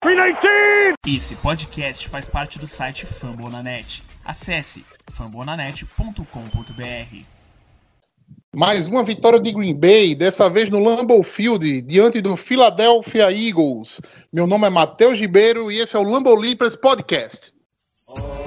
319! Esse podcast faz parte do site Fambonanet. Acesse fambonanet.com.br. Mais uma vitória de Green Bay, dessa vez no Lambeau Field, diante do Philadelphia Eagles. Meu nome é Matheus Ribeiro e esse é o Lambeau Leapers Podcast. Oh,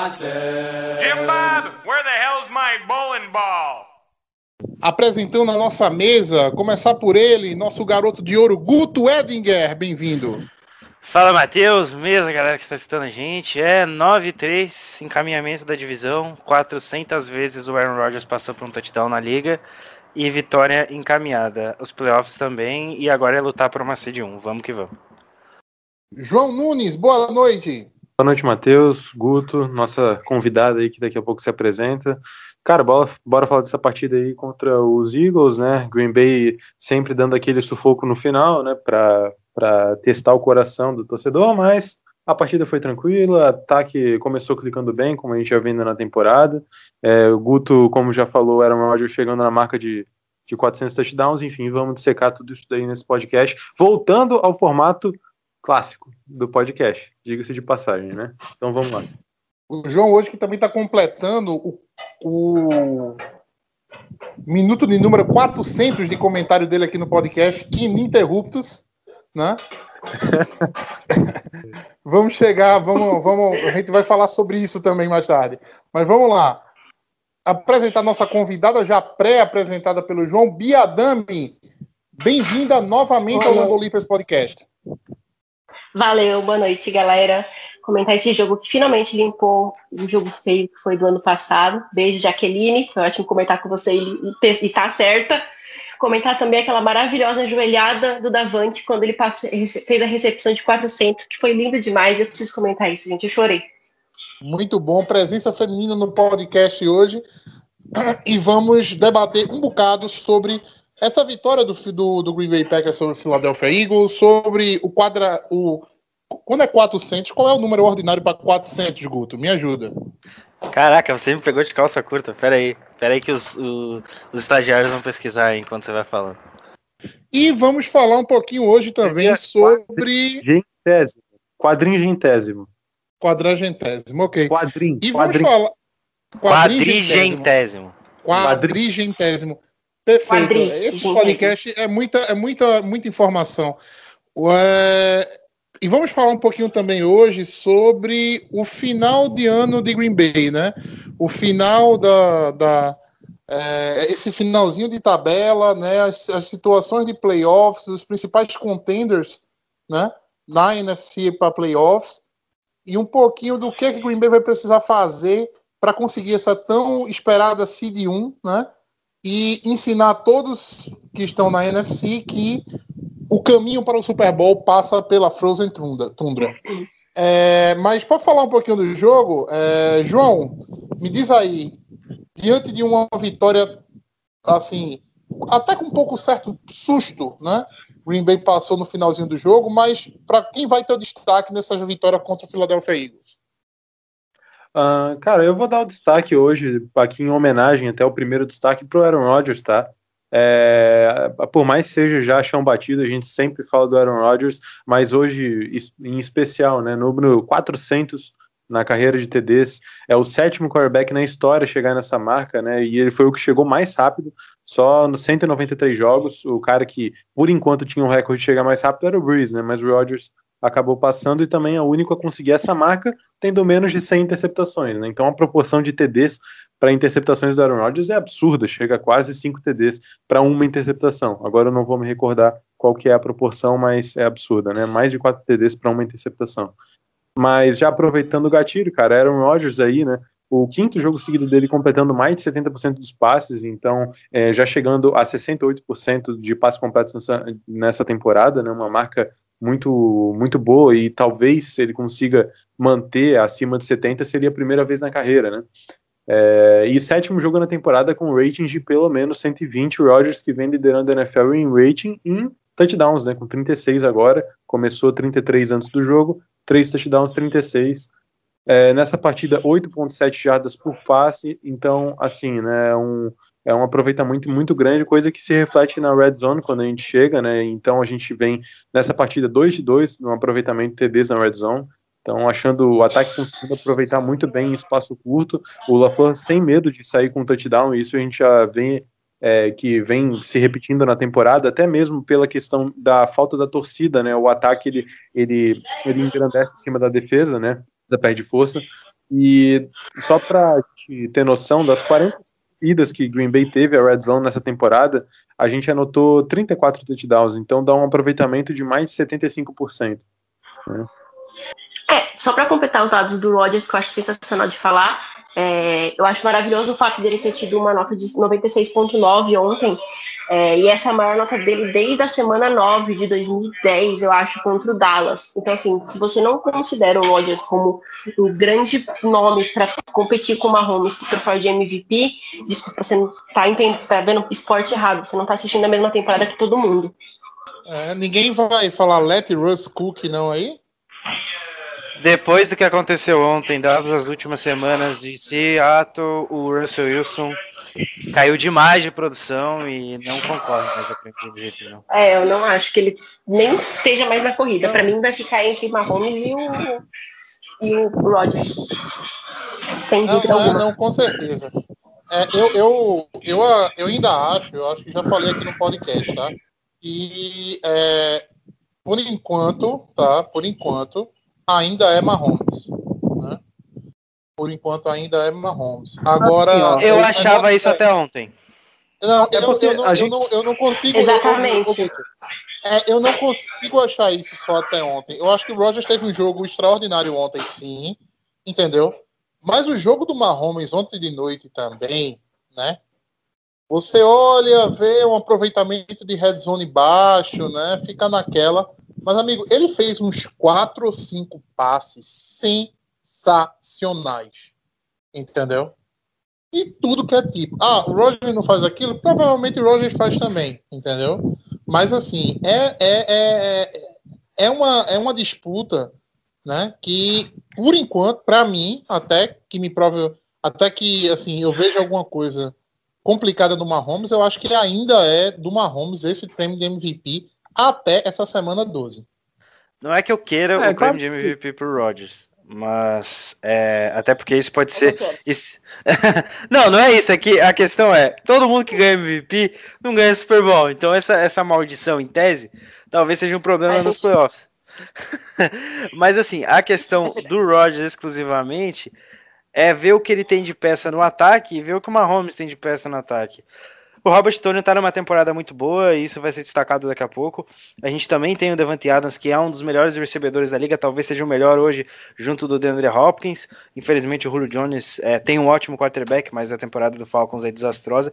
Jim Bob, where the hell's my bowling ball? Apresentando a nossa mesa, começar por ele, nosso garoto de ouro, Guto Edinger. Bem-vindo. Fala Matheus, mesa galera que está assistindo a gente. É 9-3, encaminhamento da divisão. 400 vezes o Aaron Rodgers passou por um touchdown na liga. E vitória encaminhada. Os playoffs também. E agora é lutar por uma seed 1. Vamos que vamos. João Nunes, boa noite. Boa noite, Matheus, Guto, nossa convidada aí que daqui a pouco se apresenta. Cara, bora, bora falar dessa partida aí contra os Eagles, né? Green Bay sempre dando aquele sufoco no final, né? Pra testar o coração do torcedor, mas a partida foi tranquila, ataque começou clicando bem, como a gente já vendo na temporada. É, o Guto, como já falou, era o Rodgers chegando na marca de, de 400 touchdowns. Enfim, vamos dissecar tudo isso daí nesse podcast. Voltando ao formato clássico do podcast, diga-se de passagem, né? Então vamos lá. O João hoje que também está completando o, o minuto de número 400 de comentário dele aqui no podcast, ininterruptos, né? vamos chegar, vamos, vamos, a gente vai falar sobre isso também mais tarde. Mas vamos lá. Apresentar nossa convidada já pré-apresentada pelo João Biadami. Bem-vinda novamente ao Lambo Leapers Podcast. Valeu, boa noite, galera. Comentar esse jogo que finalmente limpou um jogo feio que foi do ano passado. Beijo, Jaqueline. Foi ótimo comentar com você e, e, e tá certa. Comentar também aquela maravilhosa joelhada do Davante quando ele passe, fez a recepção de 400, que foi lindo demais. Eu preciso comentar isso, gente. Eu chorei. Muito bom. Presença feminina no podcast hoje. E vamos debater um bocado sobre essa vitória do, do, do, Green Bay Packers sobre o Philadelphia Eagles, sobre o quadra. O, quando é 400, qual é o número ordinário para 400, Guto? Me ajuda. Caraca, você me pegou de calça curta. Pera aí. Pera aí que os, o, os estagiários vão pesquisar enquanto você vai falando. E vamos falar um pouquinho hoje também sobre. Gentésimo. Quadringentésimo. Quadragentésimo, ok. Quadrim. E quadrim. vamos falar. Quadrigentésimo. Quadrigentésimo. Perfeito. Esse gente. podcast é muita, é muita, muita informação. É, E vamos falar um pouquinho também hoje sobre o final de ano de Green Bay, né? O final da. da é, esse finalzinho de tabela, né? As, as situações de playoffs, os principais contenders, né? Na NFC para playoffs. E um pouquinho do que, que Green Bay vai precisar fazer para conseguir essa tão esperada Seed 1, né? E ensinar a todos que estão na NFC que o caminho para o Super Bowl passa pela Frozen Tundra. É, mas para falar um pouquinho do jogo, é, João, me diz aí, diante de uma vitória assim, até com um pouco certo susto, né? Green Bay passou no finalzinho do jogo, mas para quem vai ter o destaque nessa vitória contra o Philadelphia Eagles? Uh, cara, eu vou dar o destaque hoje, aqui em homenagem até o primeiro destaque pro Aaron Rodgers, tá? É, por mais que seja já chão batido, a gente sempre fala do Aaron Rodgers, mas hoje, em especial, né, número 400 na carreira de TDs, é o sétimo quarterback na história chegar nessa marca, né, e ele foi o que chegou mais rápido, só nos 193 jogos, o cara que, por enquanto, tinha um recorde de chegar mais rápido era o Breeze, né, mas o Rodgers acabou passando e também é o único a conseguir essa marca, tendo menos de 100 interceptações. Né? Então a proporção de TDs para interceptações do Aaron Rodgers é absurda, chega a quase 5 TDs para uma interceptação. Agora eu não vou me recordar qual que é a proporção, mas é absurda, né? Mais de 4 TDs para uma interceptação. Mas já aproveitando o gatilho, cara, Aaron Rodgers aí, né? O quinto jogo seguido dele completando mais de 70% dos passes, então é, já chegando a 68% de passes completos nessa, nessa temporada, né? Uma marca muito, muito boa e talvez se ele consiga manter acima de 70 seria a primeira vez na carreira, né? É, e sétimo jogo na temporada com rating de pelo menos 120. O Rodgers que vem liderando a NFL em rating em touchdowns, né? Com 36 agora, começou 33 antes do jogo, 3 touchdowns, 36. É, nessa partida, 8.7 jardas por passe, então, assim, né? Um, é um aproveitamento muito grande, coisa que se reflete na red zone quando a gente chega, né? Então a gente vem nessa partida 2 de 2 no aproveitamento TDs na red zone. Então, achando o ataque conseguindo aproveitar muito bem em espaço curto, o LaFleur sem medo de sair com touchdown, isso a gente já vê é, que vem se repetindo na temporada, até mesmo pela questão da falta da torcida, né? O ataque ele, ele, ele engrandece em cima da defesa, né? Da perde força. E só para ter noção, das 40 idas que Green Bay teve a Red Zone nessa temporada, a gente anotou 34 touchdowns, então dá um aproveitamento de mais de 75%. Né? É, só para completar os dados do Rodgers, que eu acho sensacional de falar, é, eu acho maravilhoso o fato dele ter tido uma nota de 96,9 ontem, é, e essa é a maior nota dele desde a semana 9 de 2010, eu acho, contra o Dallas. Então, assim, se você não considera o Rodgers como um grande nome para competir com o Mahomes pro troféu de MVP, desculpa, você não tá, entendendo, tá vendo esporte errado, você não tá assistindo a mesma temporada que todo mundo. É, ninguém vai falar Let Russ Cook não aí? Depois do que aconteceu ontem, dadas as últimas semanas de Seattle, o Russell Wilson caiu demais de produção e não concorre mais com de jeito não. É, eu não acho que ele nem esteja mais na corrida. Para mim vai ficar entre Mahomes e o, e o Rodgers. Sem Não, dúvida não, alguma. não, com certeza. É, eu, eu, eu, eu ainda acho, eu acho que já falei aqui no podcast, tá? E é, por enquanto, tá? Por enquanto, ainda é Mahomes. Né? Por enquanto ainda é Mahomes. Agora. Assim, Eu o achava isso é- até ontem. Não, É eu, eu não, a eu gente- não, eu não consigo. Exatamente. eu- eu- eu- é, eu não consigo achar isso só até ontem. Eu acho que o Rogers teve um jogo extraordinário ontem, sim. Entendeu? Mas o jogo do Mahomes ontem de noite também, né? Você olha, vê um aproveitamento de red zone baixo, né? Fica naquela. Mas, amigo, ele fez uns quatro ou cinco passes sensacionais. Entendeu? E tudo que é tipo. Ah, o Roger não faz aquilo? Provavelmente o Roger faz também, entendeu? Mas assim, é, é, é, é, uma, é uma disputa né, que, por enquanto, para mim, até que me prove. Até que assim, eu vejo alguma coisa complicada do Mahomes, eu acho que ainda é do Mahomes esse prêmio de MVP até essa semana 12. Não é que eu queira É, o claro prêmio de MVP pro Rodgers, mas é, até porque isso pode Mas ser. isso- não, não é isso. É que a questão é: todo mundo que ganha MVP não ganha Super Bowl. Então, essa, essa maldição, em tese, talvez seja um problema Faz nos playoffs. mas, assim, a questão do Rodgers exclusivamente é ver o que ele tem de peça no ataque e ver o que o Mahomes tem de peça no ataque. O Robert Tony tá numa temporada muito boa e isso vai ser destacado daqui a pouco. A gente também tem o Devante Adams, que é um dos melhores recebedores da liga, talvez seja o melhor hoje, junto do DeAndre Hopkins. Infelizmente, o Julio Jones é, tem um ótimo quarterback, mas a temporada do Falcons é desastrosa.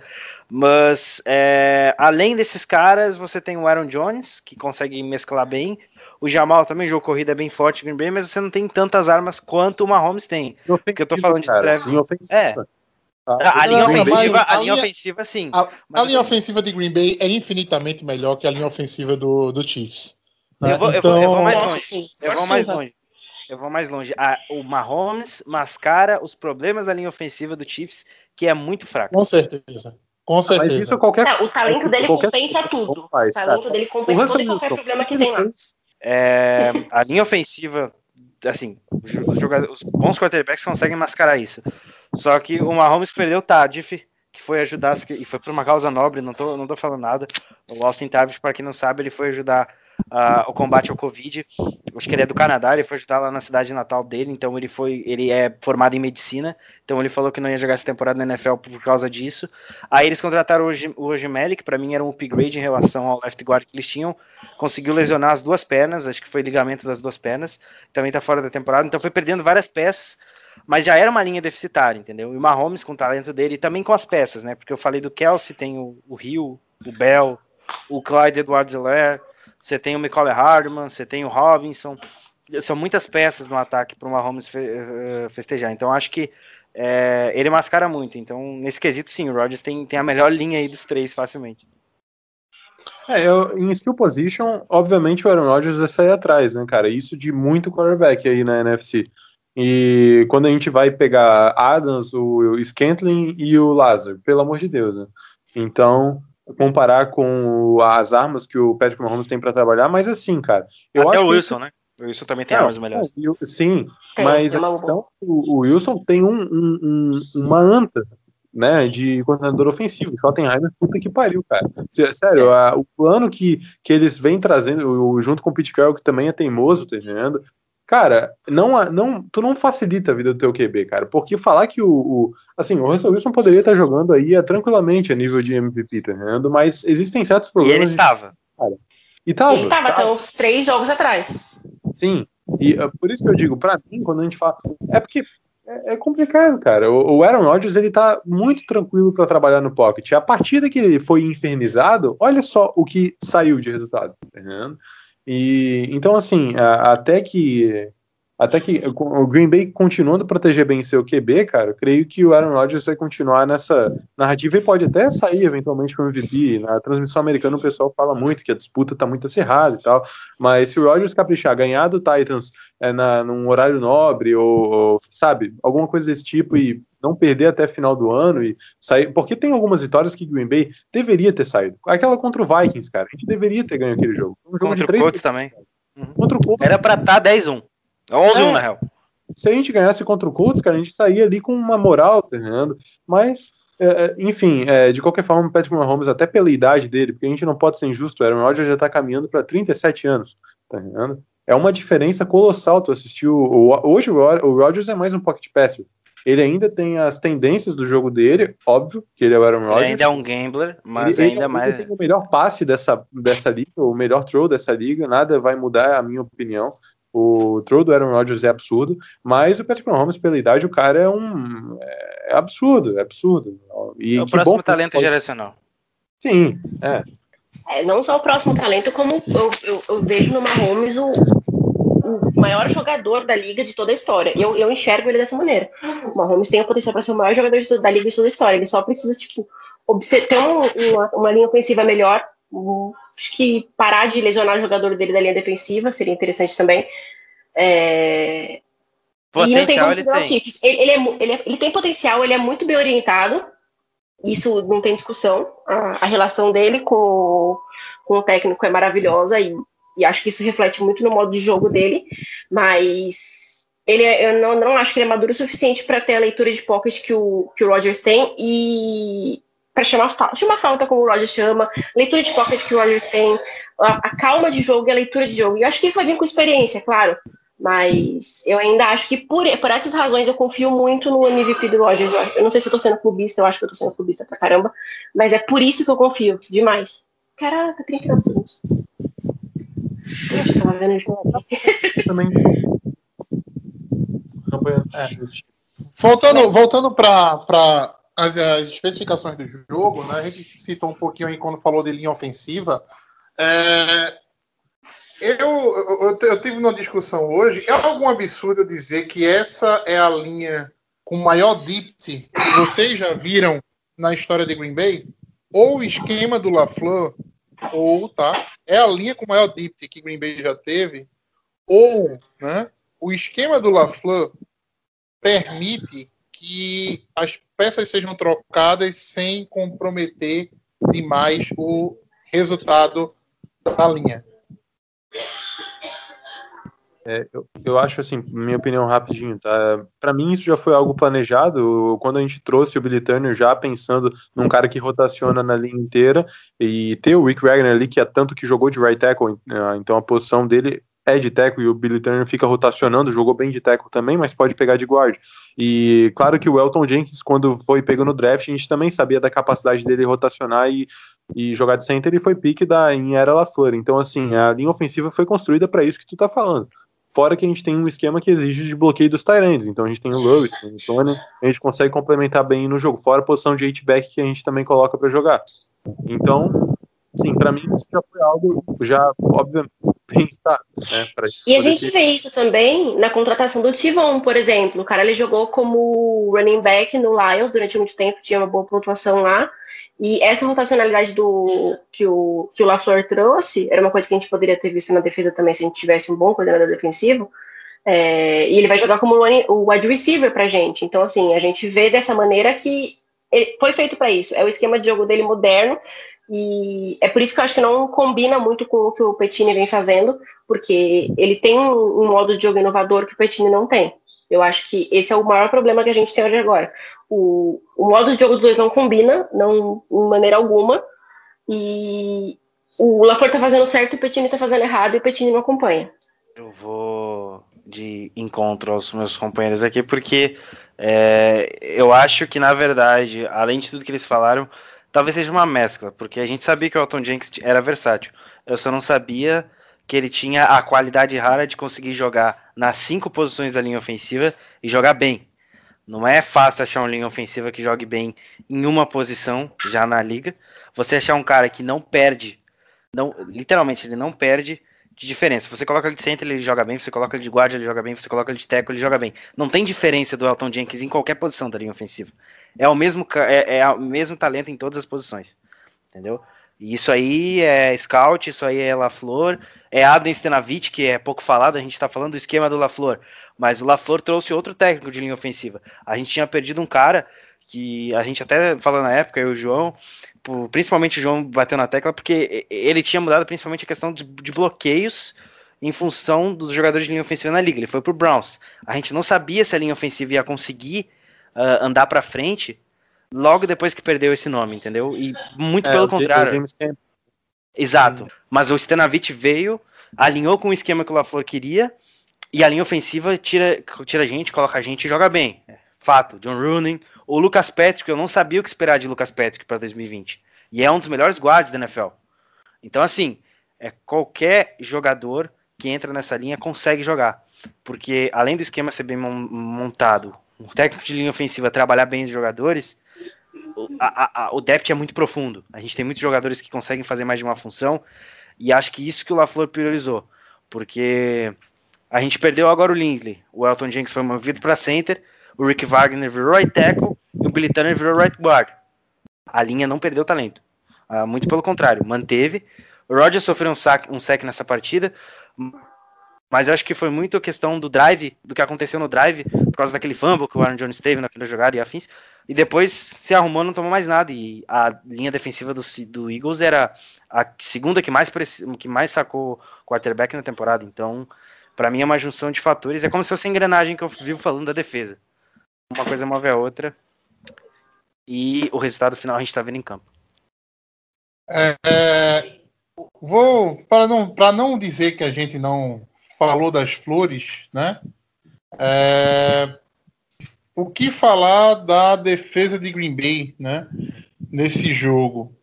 Mas, é, além desses caras, você tem o Aaron Jones, que consegue mesclar bem. O Jamal também, jogo corrida é bem forte, Green Bay, mas você não tem tantas armas quanto o Mahomes tem. Porque eu tô falando de Travis. É. Tá? A, a linha Não, mas ofensiva, a a linha linha- ofensiva, sim. A, Mas a linha assim- ofensiva de Green Bay é infinitamente melhor que a linha ofensiva do, do Chiefs. né? Eu vou- eu vou- eu vou mais longe. Eu vou mais longe. Eu vou mais longe. A- o Mahomes mascara os problemas da linha ofensiva do Chiefs, que é muito fraco. Com certeza. Com Mas certeza. isso qualquer Não, o talento dele qualquer compensa tudo. faz, o talento cara. dele compensa todo e qualquer Wilson, problema que tem lá. É, a linha ofensiva, assim, os jogadores, os bons quarterbacks conseguem mascarar isso. Só que o Mahomes perdeu o Tardif, que foi ajudar, e foi por uma causa nobre, não tô, não tô falando nada. O Austin Tardif, para quem não sabe, ele foi ajudar ah, o combate ao Covid. Acho que ele é do Canadá, ele foi ajudar lá na cidade natal dele, então ele foi, ele é formado em medicina, então ele falou que não ia jogar essa temporada na NFL por causa disso. Aí eles contrataram o Ojim- o Ojimeli, que para mim era um upgrade em relação ao left guard que eles tinham, conseguiu lesionar as duas pernas, acho que foi ligamento das duas pernas, também tá fora da temporada, então foi perdendo várias peças, mas já era uma linha deficitária, entendeu? E o Mahomes com o talento dele e também com as peças, né? Porque eu falei do Kelsey, tem o, o Hill, o Bell, o Clyde Edwards Helaire, você tem o Michael Hardman, você tem o Robinson. São muitas peças no ataque para o Mahomes fe eh, festejar. Então acho que é, ele mascara muito. Então, nesse quesito, sim, o Rodgers tem, tem a melhor linha aí dos três facilmente. É, eu, em skill position, obviamente o Aaron Rodgers vai sair atrás, né, cara? Isso de muito quarterback aí na NFC. E quando a gente vai pegar Adams, o Scantling e o Lazar, pelo amor de Deus, né? Então, comparar com as armas que o Patrick Mahomes tem para trabalhar, mas assim, cara. Eu Até o Wilson, que... né? O Wilson também tem não, armas melhores. Sim, é, mas a questão, o, o Wilson tem um, um, um, uma anta né, de coordenador ofensivo. Schottenheimer, puta que pariu, cara. Sério, a, o plano que, que eles vêm trazendo, junto com o Pete Carroll, que também é teimoso, tá entendendo? Cara, não, não, tu não facilita a vida do teu QB, cara, porque falar que o, o assim, o Russell Wilson poderia estar jogando aí tranquilamente a nível de MVP, tá entendendo? Mas existem certos problemas. E ele estava. Cara, e tava. Ele estava até uns três jogos atrás. Sim, e uh, por isso que eu digo, para mim, quando a gente fala, é porque é, é complicado, cara. O, o Aaron Rodgers ele tá muito tranquilo para trabalhar no pocket. A partida que ele foi infernizado, olha só o que saiu de resultado, tá entendendo? E então assim, a, até que até que o Green Bay continuando a proteger bem seu QB, cara, eu creio que o Aaron Rodgers vai continuar nessa narrativa e pode até sair eventualmente com o MVP. Na transmissão americana o pessoal fala muito que a disputa tá muito acirrada e tal, mas se o Rodgers caprichar, ganhar do Titans é, na, num horário nobre ou, ou, sabe, alguma coisa desse tipo e não perder até final do ano e sair, porque tem algumas vitórias que o Green Bay deveria ter saído. Aquela contra o Vikings, cara, a gente deveria ter ganho aquele jogo. Um jogo contra o Colts também. Uhum. Contra o Colts. Era para estar tá 10-1. 11 é, na real. Se a gente ganhasse contra o Colts, cara, a gente saía ali com uma moral, tá entendendo? Mas, é, é, enfim, é, de qualquer forma, o Patrick Mahomes, até pela idade dele, porque a gente não pode ser injusto, o Aaron Rodgers já tá caminhando para 37 anos, tá entendendo? É uma diferença colossal tu assistiu. Hoje o Rodgers é mais um pocket passer. Ele ainda tem as tendências do jogo dele, óbvio, que ele é o Aaron Rodgers. Ele ainda é um gambler, mas ele, ainda ele, mais. Ele tem o melhor passe dessa, dessa liga, o melhor throw dessa liga, nada vai mudar a minha opinião. O throw do Aaron Rodgers é absurdo, mas o Patrick Mahomes, pela idade, o cara é um. É absurdo, é absurdo. E é o próximo talento pode... geracional. Sim, é. é. Não só o próximo talento, como eu, eu, eu vejo no Mahomes o, o maior jogador da liga de toda a história. Eu, eu enxergo ele dessa maneira. O Mahomes tem o potencial para ser o maior jogador de, da liga de toda a história. Ele só precisa, tipo, ter um, uma, uma linha ofensiva melhor, acho que parar de lesionar o jogador dele da linha defensiva seria interessante também. É... Potencial, e não tem como ele tem. Chiefs. Ele, ele, é, ele, é, ele, tem potencial, ele é muito bem orientado. Isso não tem discussão. A, a relação dele com, com o técnico é maravilhosa e, e, acho que isso reflete muito no modo de jogo dele. Mas ele é, eu não, não acho que ele é maduro o suficiente para ter a leitura de pocket que o, que o Rodgers tem. E para chamar falta, chama falta como o Roger chama, leitura de pocket que o Rogers tem, a, a, calma de jogo e a leitura de jogo. E eu acho que isso vai vir com experiência, claro. Mas eu ainda acho que por, por essas razões eu confio muito no MVP do Rogers. Eu, eu não sei se eu tô sendo clubista, eu acho que eu tô sendo clubista pra caramba, mas é por isso que eu confio demais. Caraca, 39 segundos. Eu tava vendo o Também. É. Voltando, voltando para as, as, especificações do jogo, né? A gente citou um pouquinho aí quando falou de linha ofensiva. É, eu, eu, eu, tive uma discussão hoje. É algum absurdo dizer que essa é a linha com maior dipty que vocês já viram na história de Green Bay? Ou o esquema do LaFleur, ou, tá? É a linha com maior dipty que Green Bay já teve, ou, né? O esquema do LaFleur permite que as peças sejam trocadas sem comprometer demais o resultado da linha. É, eu, eu, acho assim, minha opinião rapidinho, tá? Para mim isso já foi algo planejado. Quando a gente trouxe o Billy Turner já pensando num cara que rotaciona na linha inteira e ter o Rick Wagner ali que é tanto que jogou de right tackle, né? então a posição dele é de tackle e o Billy Turner fica rotacionando, jogou bem de tackle também, mas pode pegar de guard. E claro que o Elton Jenkins, quando foi pego no draft, a gente também sabia da capacidade dele rotacionar e, e jogar de center e foi pique da, em Era LaFleur. Então, assim, a linha ofensiva foi construída para isso que tu tá falando. Fora que a gente tem um esquema que exige de bloqueio dos Tyrands. Então a gente tem o Lewis, tem o Tony, a gente consegue complementar bem no jogo. Fora a posição de H-back que a gente também coloca para jogar. Então, Sim, pra mim isso já foi algo já, obviamente, pensado, né? E a gente ter- vê isso também na contratação do Tivon, por exemplo. O cara ele jogou como running back no Lions durante muito tempo, tinha uma boa pontuação lá. E essa rotacionalidade do que o, que o LaFleur trouxe era uma coisa que a gente poderia ter visto na defesa também se a gente tivesse um bom coordenador defensivo. É, e ele vai jogar como o wide receiver pra gente. Então, assim, a gente vê dessa maneira que ele foi feito para isso. É o esquema de jogo dele moderno. E é por isso que eu acho que não combina muito com o que o Petini vem fazendo, porque ele tem um, modo de jogo inovador que o Petini não tem. Eu acho que esse é o maior problema que a gente tem hoje agora. O, o modo de jogo dos dois não combina, não de maneira alguma, e o LaFleur tá fazendo certo, o Petini tá fazendo errado, e o Petini não acompanha. Eu vou de encontro aos meus companheiros aqui, porque é, eu acho que, na verdade, além de tudo que eles falaram, talvez seja uma mescla, porque a gente sabia que o Alton Jenks era versátil. Eu só não sabia que ele tinha a qualidade rara de conseguir jogar nas cinco posições da linha ofensiva e jogar bem. Não é fácil achar uma linha ofensiva que jogue bem em uma posição já na liga. Você achar um cara que não perde, não, literalmente ele não perde de diferença. Você coloca ele de center, ele joga bem. Você coloca ele de guarda, ele joga bem. Você coloca ele de tackle, ele joga bem. Não tem diferença do Elton Jenkins em qualquer posição da linha ofensiva. É o mesmo, é, é o mesmo talento em todas as posições. Entendeu? E isso aí é scout, isso aí é LaFleur, é Adam Stenavich, que é pouco falado, a gente tá falando do esquema do LaFleur, mas o LaFleur trouxe outro técnico de linha ofensiva. A gente tinha perdido um cara que a gente até falou na época, eu e o João, principalmente o João bateu na tecla, porque ele tinha mudado principalmente a questão de, de bloqueios em função dos jogadores de linha ofensiva na liga. Ele foi pro Browns. A gente não sabia se a linha ofensiva ia conseguir ah, andar pra frente logo depois que perdeu esse nome, entendeu? E muito É, pelo contrário. Exato. Mas o Stenavich veio, alinhou com o esquema que o LaFleur queria, e a linha ofensiva tira, tira a gente, coloca a gente e joga bem. É, Fato. John Rooney. O Lucas Patrick, eu não sabia o que esperar de Lucas Patrick para 2020. E é um dos melhores guardas da NFL. Então, assim, é, qualquer jogador que entra nessa linha consegue jogar. Porque além do esquema ser bem mon- montado, o técnico de linha ofensiva trabalhar bem os jogadores, o, a- a- o depth é muito profundo. A gente tem muitos jogadores que conseguem fazer mais de uma função. E acho que isso que o LaFleur priorizou. Porque a gente perdeu agora o Linsley. O Elton Jenks foi movido para center. O Rick Wagner virou right tackle. E o Billy Turner virou right guard. A linha não perdeu talento. Ah, muito pelo contrário, manteve. O Rodgers sofreu um sack, um sec nessa partida. Mas eu acho que foi muito questão do drive, do que aconteceu no drive, por causa daquele fumble que o Aaron Jones teve naquela jogada e afins. E depois se arrumou, não tomou mais nada. E a linha defensiva do, do Eagles era a segunda que mais, que mais sacou quarterback na temporada. Então, para mim é uma junção de fatores. É como se fosse a engrenagem que eu vivo falando da defesa. Uma coisa move a outra. E o resultado final a gente tá vendo em campo. É, vou para não para não dizer que a gente não falou das flores, né? É, o que falar da defesa de Green Bay, né? Nesse jogo.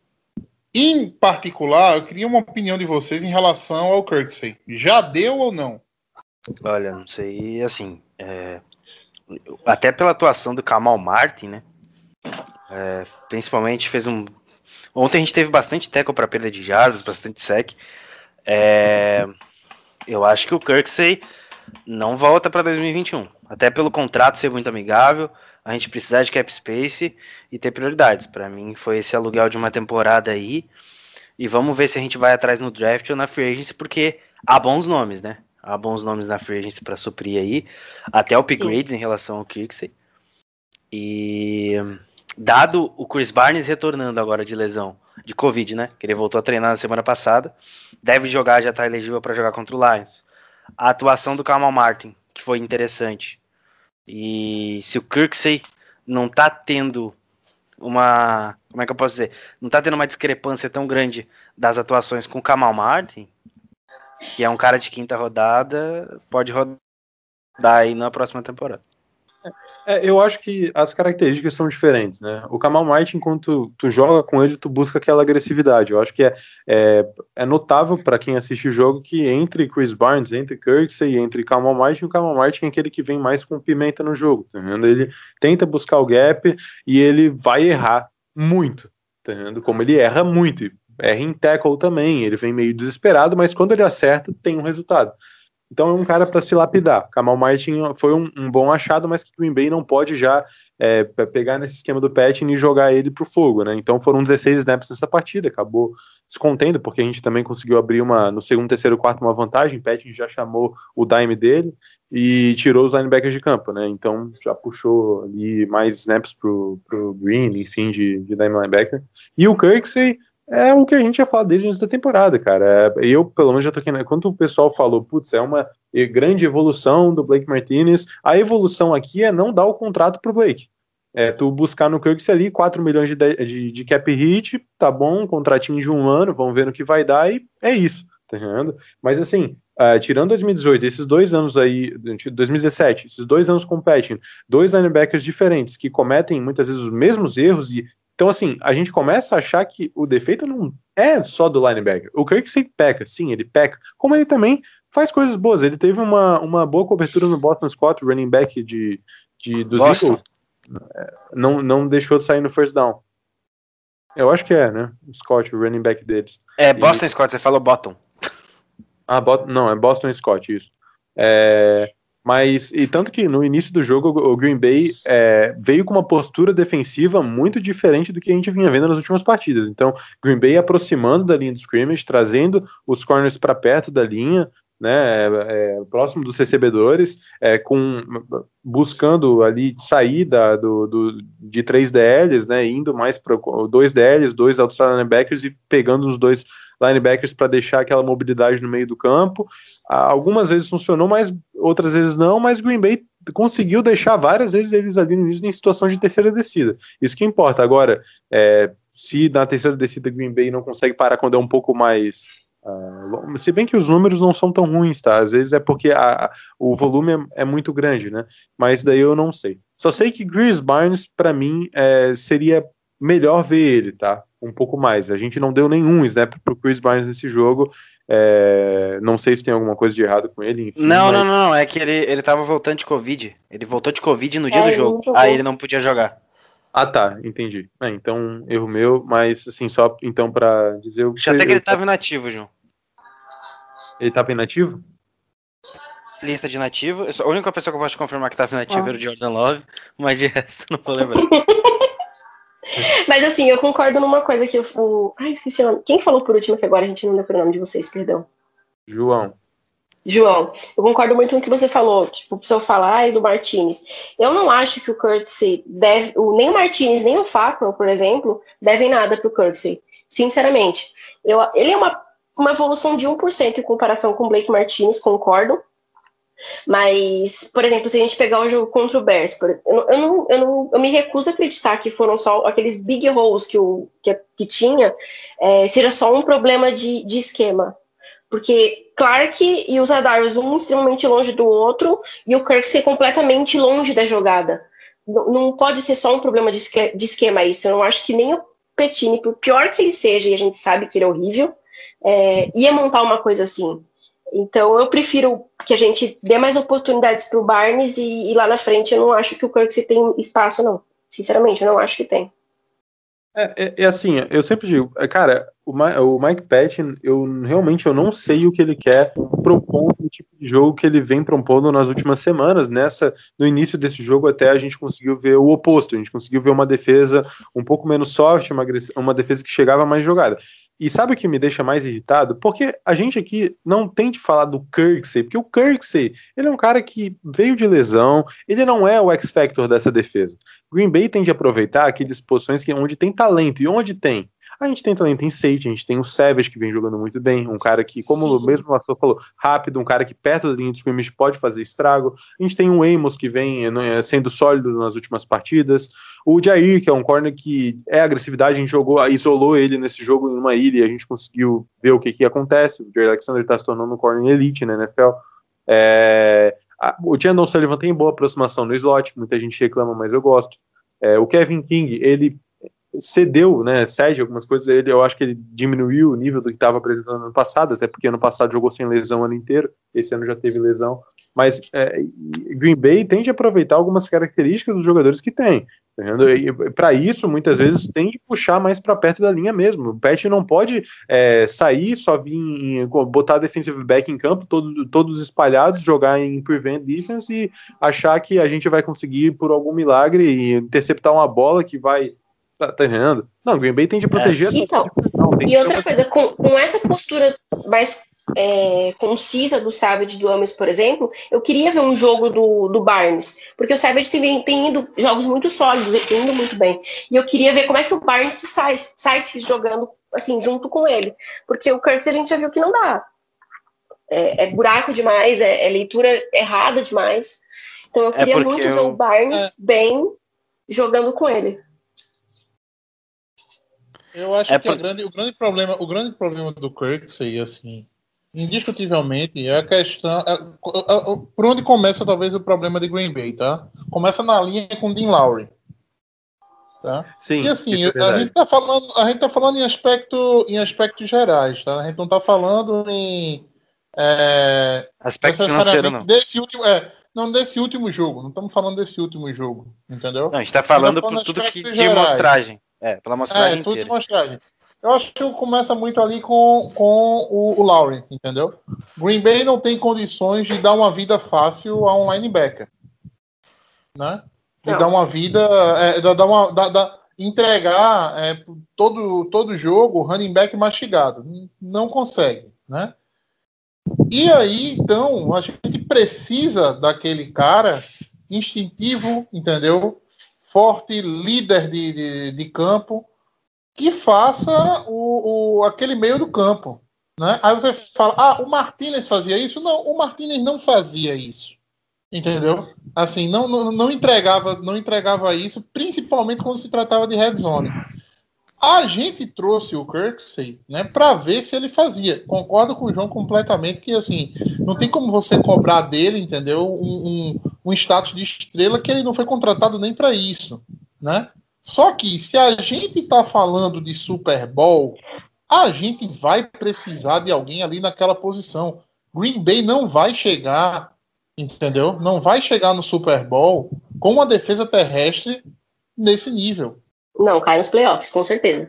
Em particular, eu queria uma opinião de vocês em relação ao Kirksey. Já deu ou não? Olha, não sei, assim, é, até pela atuação do Kamal Martin, né? É, principalmente fez um. Ontem a gente teve bastante tackle para perda de jardas, bastante sec. É, eu acho que o Kirksey não volta para 2021. Até pelo contrato ser muito amigável, a gente precisar de cap space e ter prioridades. Para mim, foi esse aluguel de uma temporada aí. E vamos ver se a gente vai atrás no draft ou na free agency, porque há bons nomes, né? Há bons nomes na free agency para suprir aí. Até upgrades em relação ao Kirksey. E dado o Chris Barnes retornando agora de lesão, de Covid, né? Que ele voltou a treinar na semana passada, deve jogar, já tá elegível para jogar contra o Lions. A atuação do Kamal Martin, que foi interessante. E se o Kirksey não tá tendo uma. Como é que eu posso dizer? Não tá tendo uma discrepância tão grande das atuações com o Kamal Martin, que é um cara de quinta rodada, pode rodar aí na próxima temporada. É, eu acho que as características são diferentes, né? O Kamal Martin, quando tu, joga com ele, tu busca aquela agressividade. Eu acho que é, é, é notável para quem assiste o jogo que entre Chris Barnes, entre Kirksey, entre Kamal Martin, o Kamal Martin é aquele que vem mais com pimenta no jogo, tá vendo? Ele tenta buscar o gap e ele vai errar muito, tá vendo? Como ele erra muito, erra em tackle também, ele vem meio desesperado, mas quando ele acerta, tem um resultado. Então é um cara para se lapidar. Kamal Martin foi um, um, bom achado, mas que o Green Bay não pode já é, pegar nesse esquema do Patton e jogar ele pro fogo, né? Então foram 16 snaps nessa partida, acabou se contendo, porque a gente também conseguiu abrir uma no segundo, terceiro, quarto uma vantagem. Patton já chamou o dime dele e tirou os linebackers de campo, né? Então já puxou ali mais snaps pro, pro Green, enfim, de, de dime linebacker. E o Kirksey é o que a gente já falado desde o início da temporada, cara. É, eu, pelo menos, já tô aqui. Né? Quando o pessoal falou, putz, é uma grande evolução do Blake Martinez, a evolução aqui é não dar o contrato pro Blake. É tu buscar no Kirks ali 4 milhões de, de, de, cap hit, tá bom, contratinho de um ano, vamos ver no que vai dar, e é isso, tá entendendo? Mas assim, uh, tirando 2018, esses dois anos aí, 2017, esses dois anos competindo, dois linebackers diferentes que cometem muitas vezes os mesmos erros e então, assim, a gente começa a achar que o defeito não é só do linebacker. O Kirksey peca, sim, ele peca, como ele também faz coisas boas. Ele teve uma, uma boa cobertura no Boston Scott, running back de, de, dos Boston. Eagles. É, não, não deixou de sair no first down. Eu acho que é, né? O Scott, o running back deles. É, Boston e... Scott, você falou Boston. Ah, Bot... não, é Boston Scott, isso. É... Mas, e tanto que no início do jogo, o Green Bay é, veio com uma postura defensiva muito diferente do que a gente vinha vendo nas últimas partidas. Então, Green Bay aproximando da linha de scrimmage, trazendo os corners para perto da linha, né, é, próximo dos recebedores, é, com, buscando ali sair da, do, do, de três DLs, né, indo mais para dois DLs, dois outside linebackers e pegando os dois linebackers para deixar aquela mobilidade no meio do campo. Algumas vezes funcionou, mas outras vezes não, mas Green Bay conseguiu deixar várias vezes eles ali no início em situação de terceira descida. Isso que importa. Agora, é, se na terceira descida Green Bay não consegue parar quando é um pouco mais Uh, se bem que os números não são tão ruins, tá? Às vezes é porque a, a, o volume é, é, muito grande, né? Mas daí eu não sei. Só sei que Chris Barnes, para mim, é, seria melhor ver ele, tá? Um pouco mais. A gente não deu nenhum snap pro Chris Barnes nesse jogo. É, não sei se tem alguma coisa de errado com ele. Enfim, não, mas... não, não, É que ele, ele tava voltando de Covid. Ele voltou de Covid no dia é, do jogo. Aí ele não podia jogar. Ah, tá, entendi. É, então, erro meu, mas assim, só então para dizer o que. Até que ele tava inativo, João. Ele tava inativo? Lista de inativo. A única pessoa que eu posso confirmar que tava inativo ah. era o Jordan Love, mas de resto não vou lembrar. Mas assim, eu concordo numa coisa que o. Ai, esqueci o nome. Quem falou por último que agora a gente não lembra o nome de vocês, perdão? João. João, eu concordo muito com o que você falou, tipo, o pessoal falar ai, do Martinez. Eu não acho que o Curtsey deve, nem o Martinez, nem o Fackrell, por exemplo, devem nada pro Curtsey. Sinceramente. Eu, ele é uma, uma evolução de 1% em comparação com o Blake Martinez, concordo. Mas, por exemplo, se a gente pegar o jogo contra o Bears, eu, não, eu, não, eu, não, eu me recuso a acreditar que foram só aqueles big holes que, o, que, que tinha, é, seja só um problema de, de esquema. Porque Clark e os Adarius, um extremamente longe do outro, e o Kirk ser completamente longe da jogada. Não, não pode ser só um problema de, de esquema isso. Eu não acho que nem o Petini, por pior que ele seja, e a gente sabe que ele é horrível, é, ia montar uma coisa assim. Então eu prefiro que a gente dê mais oportunidades para o Barnes e, e, lá na frente eu não acho que o Kirksey tem espaço, não. Sinceramente, eu não acho que tem. É, é, é assim, eu sempre digo, é, cara, o, o Mike Patton, eu realmente eu não sei o que ele quer propor o tipo de jogo que ele vem propondo nas últimas semanas. Nessa, no início desse jogo até a gente conseguiu ver o oposto, a gente conseguiu ver uma defesa um pouco menos soft, uma, uma defesa que chegava mais jogada. E sabe o que me deixa mais irritado? Porque a gente aqui não tem de falar do Kirksey, porque o Kirksey, ele é um cara que veio de lesão, ele não é o X-Factor dessa defesa. Green Bay tem de aproveitar aquelas posições que, onde tem talento, e onde tem a gente tem talento em safety, a gente tem o Savage que vem jogando muito bem, um cara que, como Sim. o mesmo Marcelo falou, rápido, um cara que perto da linha de scrimmage pode fazer estrago. A gente tem o Amos que vem né, sendo sólido nas últimas partidas. O Jair, que é um corner que é agressividade, a gente jogou, isolou ele nesse jogo em uma ilha e a gente conseguiu ver o que, que acontece. O Jair Alexander está se tornando um corner elite na NFL. É, o Chandon Sullivan tem boa aproximação no slot, muita gente reclama, mas eu gosto. É, o Kevin King, ele cedeu, né, cede algumas coisas, ele, eu acho que ele diminuiu o nível do que estava apresentando no ano passado, até porque ano passado jogou sem lesão o ano inteiro, esse ano já teve lesão, Mas é, Green Bay tende a aproveitar algumas características dos jogadores que tem. Para isso, muitas vezes tem que puxar mais para perto da linha mesmo. O Pet não pode é, sair, só vir, em, botar defensive back em campo, todo, todos espalhados, jogar em prevent defense e achar que a gente vai conseguir, por algum milagre, interceptar uma bola que vai. Tá, tá entendendo? Não, Green Bay tem de proteger. É, então, não, e outra coisa, com, com essa postura mais é, concisa do Savage do Ames, por exemplo, eu queria ver um jogo do, do Barnes, porque o Savage tem, tem ido jogos muito sólidos, ele tem indo muito bem. E eu queria ver como é que o Barnes sai, sai se jogando assim, junto com ele. Porque o Kirk a gente já viu que não dá. É, é buraco demais, é, é, leitura errada demais. Então eu é queria muito eu... ver o Barnes é. bem jogando com ele. Eu acho que por... grande, o, grande problema, o grande problema do Kirksey, assim, indiscutivelmente, é a questão. É, é, por onde começa talvez o problema de Green Bay, tá? Começa na linha com Dean Lowry. Tá? Sim, e assim, é a, gente tá falando, a gente tá falando em, aspecto, em aspectos gerais, tá? A gente não tá falando em. É, aspecto financeiro, não. Desse último, é, não, desse último jogo. Não estamos falando desse último jogo, entendeu? Não, a gente tá falando, tá falando por tudo que, de amostragem. É, pela amostragem. É, tudo de amostragem. Eu acho que começa muito ali com, com o, o Lowry, entendeu? Green Bay não tem condições de dar uma vida fácil a um linebacker. Né? De não. dar uma vida. É, dar uma, da, da, entregar é, todo, todo jogo running back mastigado. Não consegue. Né? E aí, então, a gente precisa daquele cara instintivo, entendeu? Forte, líder de, de, de campo que faça o, o, aquele meio do campo. Né? Aí você fala, ah, o Martinez fazia isso? Não, o Martinez não fazia isso. Entendeu? Assim, não, não, não entregava não entregava isso, principalmente quando se tratava de red zone. A gente trouxe o Kirksey, né, para ver se ele fazia. Concordo com o João completamente que assim, não tem como você cobrar dele, entendeu? Um, um, um status de estrela que ele não foi contratado nem para isso, né? Só que se a gente está falando de Super Bowl, a gente vai precisar de alguém ali naquela posição. Green Bay não vai chegar, entendeu? Não vai chegar no Super Bowl com uma defesa terrestre nesse nível. Não, cai nos playoffs, com certeza.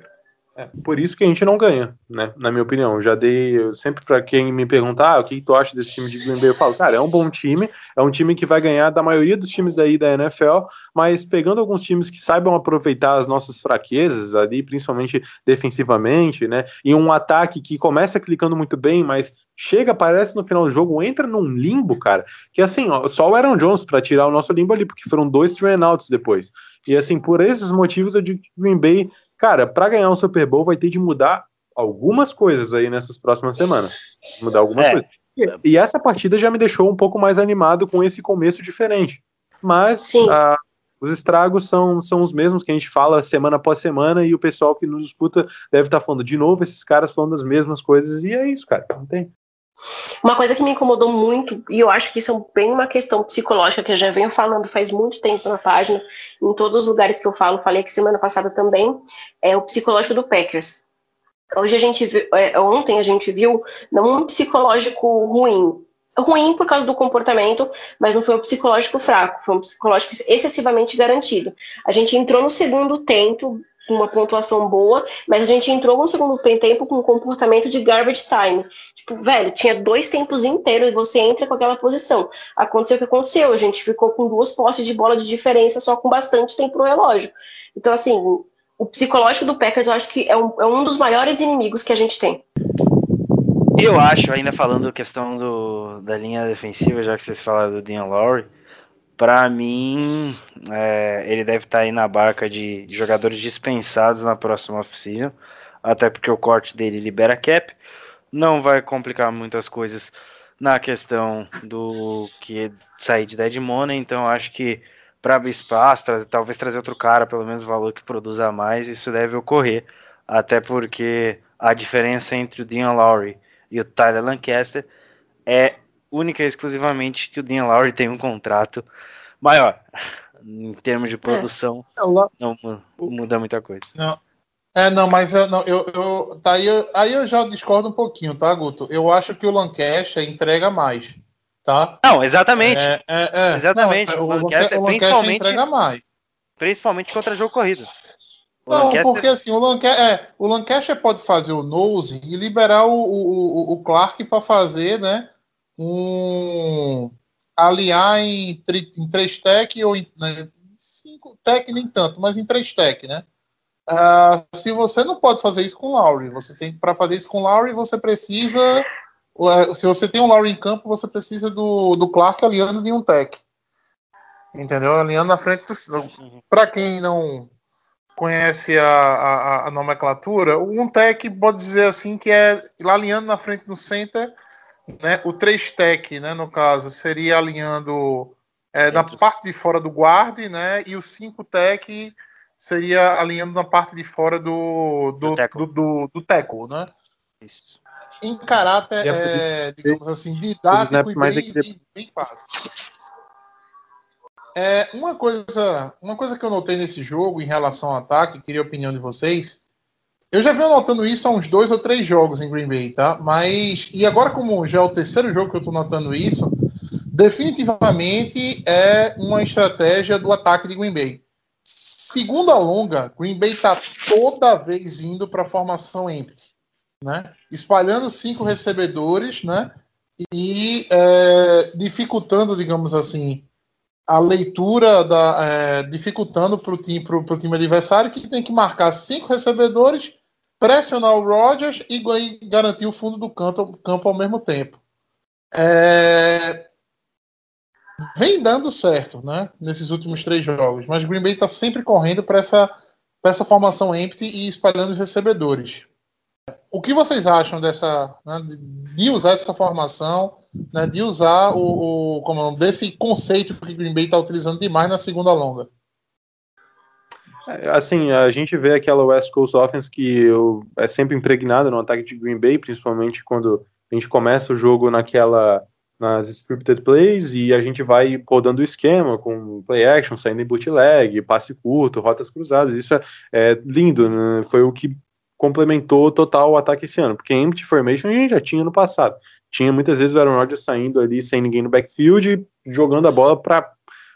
É, por isso que a gente não ganha, né? Na minha opinião. Eu já dei eu, sempre para quem me perguntar ah, o que, tu acha desse time de Green Bay, eu falo, cara, é um bom time, é um time que vai ganhar da maioria dos times daí da NFL, mas pegando alguns times que saibam aproveitar as nossas fraquezas ali, principalmente defensivamente, né? E um ataque que começa clicando muito bem, mas chega, aparece no final do jogo, entra num limbo, cara, que assim, ó, só o Aaron Jones para tirar o nosso limbo ali, porque foram dois three outs depois. E assim, por esses motivos, eu digo que Green Bay Cara, para ganhar um Super Bowl vai ter de mudar algumas coisas aí nessas próximas semanas. Mudar algumas é. coisas. E, e, essa partida já me deixou um pouco mais animado com esse começo diferente. Mas a, os estragos são, são os mesmos que a gente fala semana após semana e o pessoal que nos escuta deve estar tá falando de novo, esses caras falando as mesmas coisas. E é isso, cara. Não tem. Uma coisa que me incomodou muito, e eu acho que isso é bem uma questão psicológica que eu já venho falando faz muito tempo na página, em todos os lugares que eu falo, falei aqui semana passada também, é o psicológico do Packers. Hoje a gente viu, é, ontem a gente viu não um psicológico ruim, ruim por causa do comportamento, mas não foi um psicológico fraco, foi um psicológico excessivamente garantido. A gente entrou no segundo tempo com uma pontuação boa, mas a gente entrou no segundo tempo com um comportamento de garbage time. Tipo, velho, tinha dois tempos inteiros e você entra com aquela posição. Aconteceu o que aconteceu, a gente ficou com duas posses de bola de diferença, só com bastante tempo no relógio. Então, assim, o psicológico do Packers eu acho que é um, é um dos maiores inimigos que a gente tem. Eu acho, ainda falando questão do, da linha defensiva, já que vocês falaram do Dean Lowry, para mim, é, ele deve estar tá aí na barca de, jogadores dispensados na próxima off-season, até porque o corte dele libera cap. Não vai complicar muitas coisas na questão do que sair de dead money, então acho que para abrir espaço, trazer, talvez trazer outro cara, pelo menos valor que produza mais, isso deve ocorrer, até porque a diferença entre o Dean Lowry e o Tyler Lancaster é única e exclusivamente que o Dean Lowry tem um contrato maior. Em termos de é. produção, é. não muda muita coisa. Não. É, não, mas eu, não, eu, eu, tá, aí, eu, aí eu já discordo um pouquinho, tá, Guto? Eu acho que o Lancaster entrega mais. tá? Não, exatamente. É, é, é. Exatamente. Não, O o Lancaster, o Lancaster principalmente- entrega mais. Principalmente contra jogo corrido. O Não, Lancaster- porque assim, o Lancaster, é, o Lancaster pode fazer o nose e liberar o, o, o- o Clark para fazer, né? Um. Aliar em, tri- em três tech ou em né, cinco tech nem tanto, mas em três tech, né? Ah, se você não pode fazer isso com o Lowry, você tem para fazer isso com o Lowry, você precisa. eh, Se você tem um Lowry em campo, você precisa do, do Clark aliando de um tech. Entendeu? Alinhando na frente do. Para quem não conhece a, a, a nomenclatura, um tech pode dizer assim que é alinhando na frente do center, né? O 3 tech, né, no caso, seria alinhando é, na parte de fora do guard, né? E o 5 tech seria alinhando na parte de fora do do, Do tackle. do, do, do né? Isso. Em caráter, é é, digamos assim, didático e bem, bem, bem fácil. É, uma, coisa, uma coisa que eu notei nesse jogo em relação ao ataque, queria a opinião de vocês. Eu já venho notando isso há uns dois ou três jogos em Green Bay, tá? Mas. E agora, como já é o terceiro jogo que eu tô notando isso, definitivamente é uma estratégia do ataque de Green Bay. Segunda longa, Green Bay tá toda vez indo para formação empty, né? Espalhando cinco recebedores, né? E é, dificultando, digamos assim, a leitura da é, dificultando para o time, pro time adversário que tem que marcar cinco recebedores, pressionar o Rodgers e, garantir o fundo do campo, campo ao mesmo tempo. É, vem dando certo, né? Nesses últimos três jogos, mas Green Bay está sempre correndo para essa, essa formação empty e espalhando os recebedores. O que vocês acham dessa né, de, usar essa formação, né, de usar o, o como é desse conceito que Green Bay está utilizando demais na segunda longa? É, Assim, a gente vê aquela West Coast Offense que eu- é sempre impregnada no ataque de Green Bay, principalmente quando a gente começa o jogo naquela nas scripted plays e a gente vai rodando o esquema com play action, saindo em bootleg, passe curto, rotas cruzadas. Isso é, é lindo, né? Foi o que complementou total o ataque esse ano, porque empty formation a gente já tinha no passado. Tinha muitas vezes o Aaron Rodgers saindo ali sem ninguém no backfield, jogando a bola para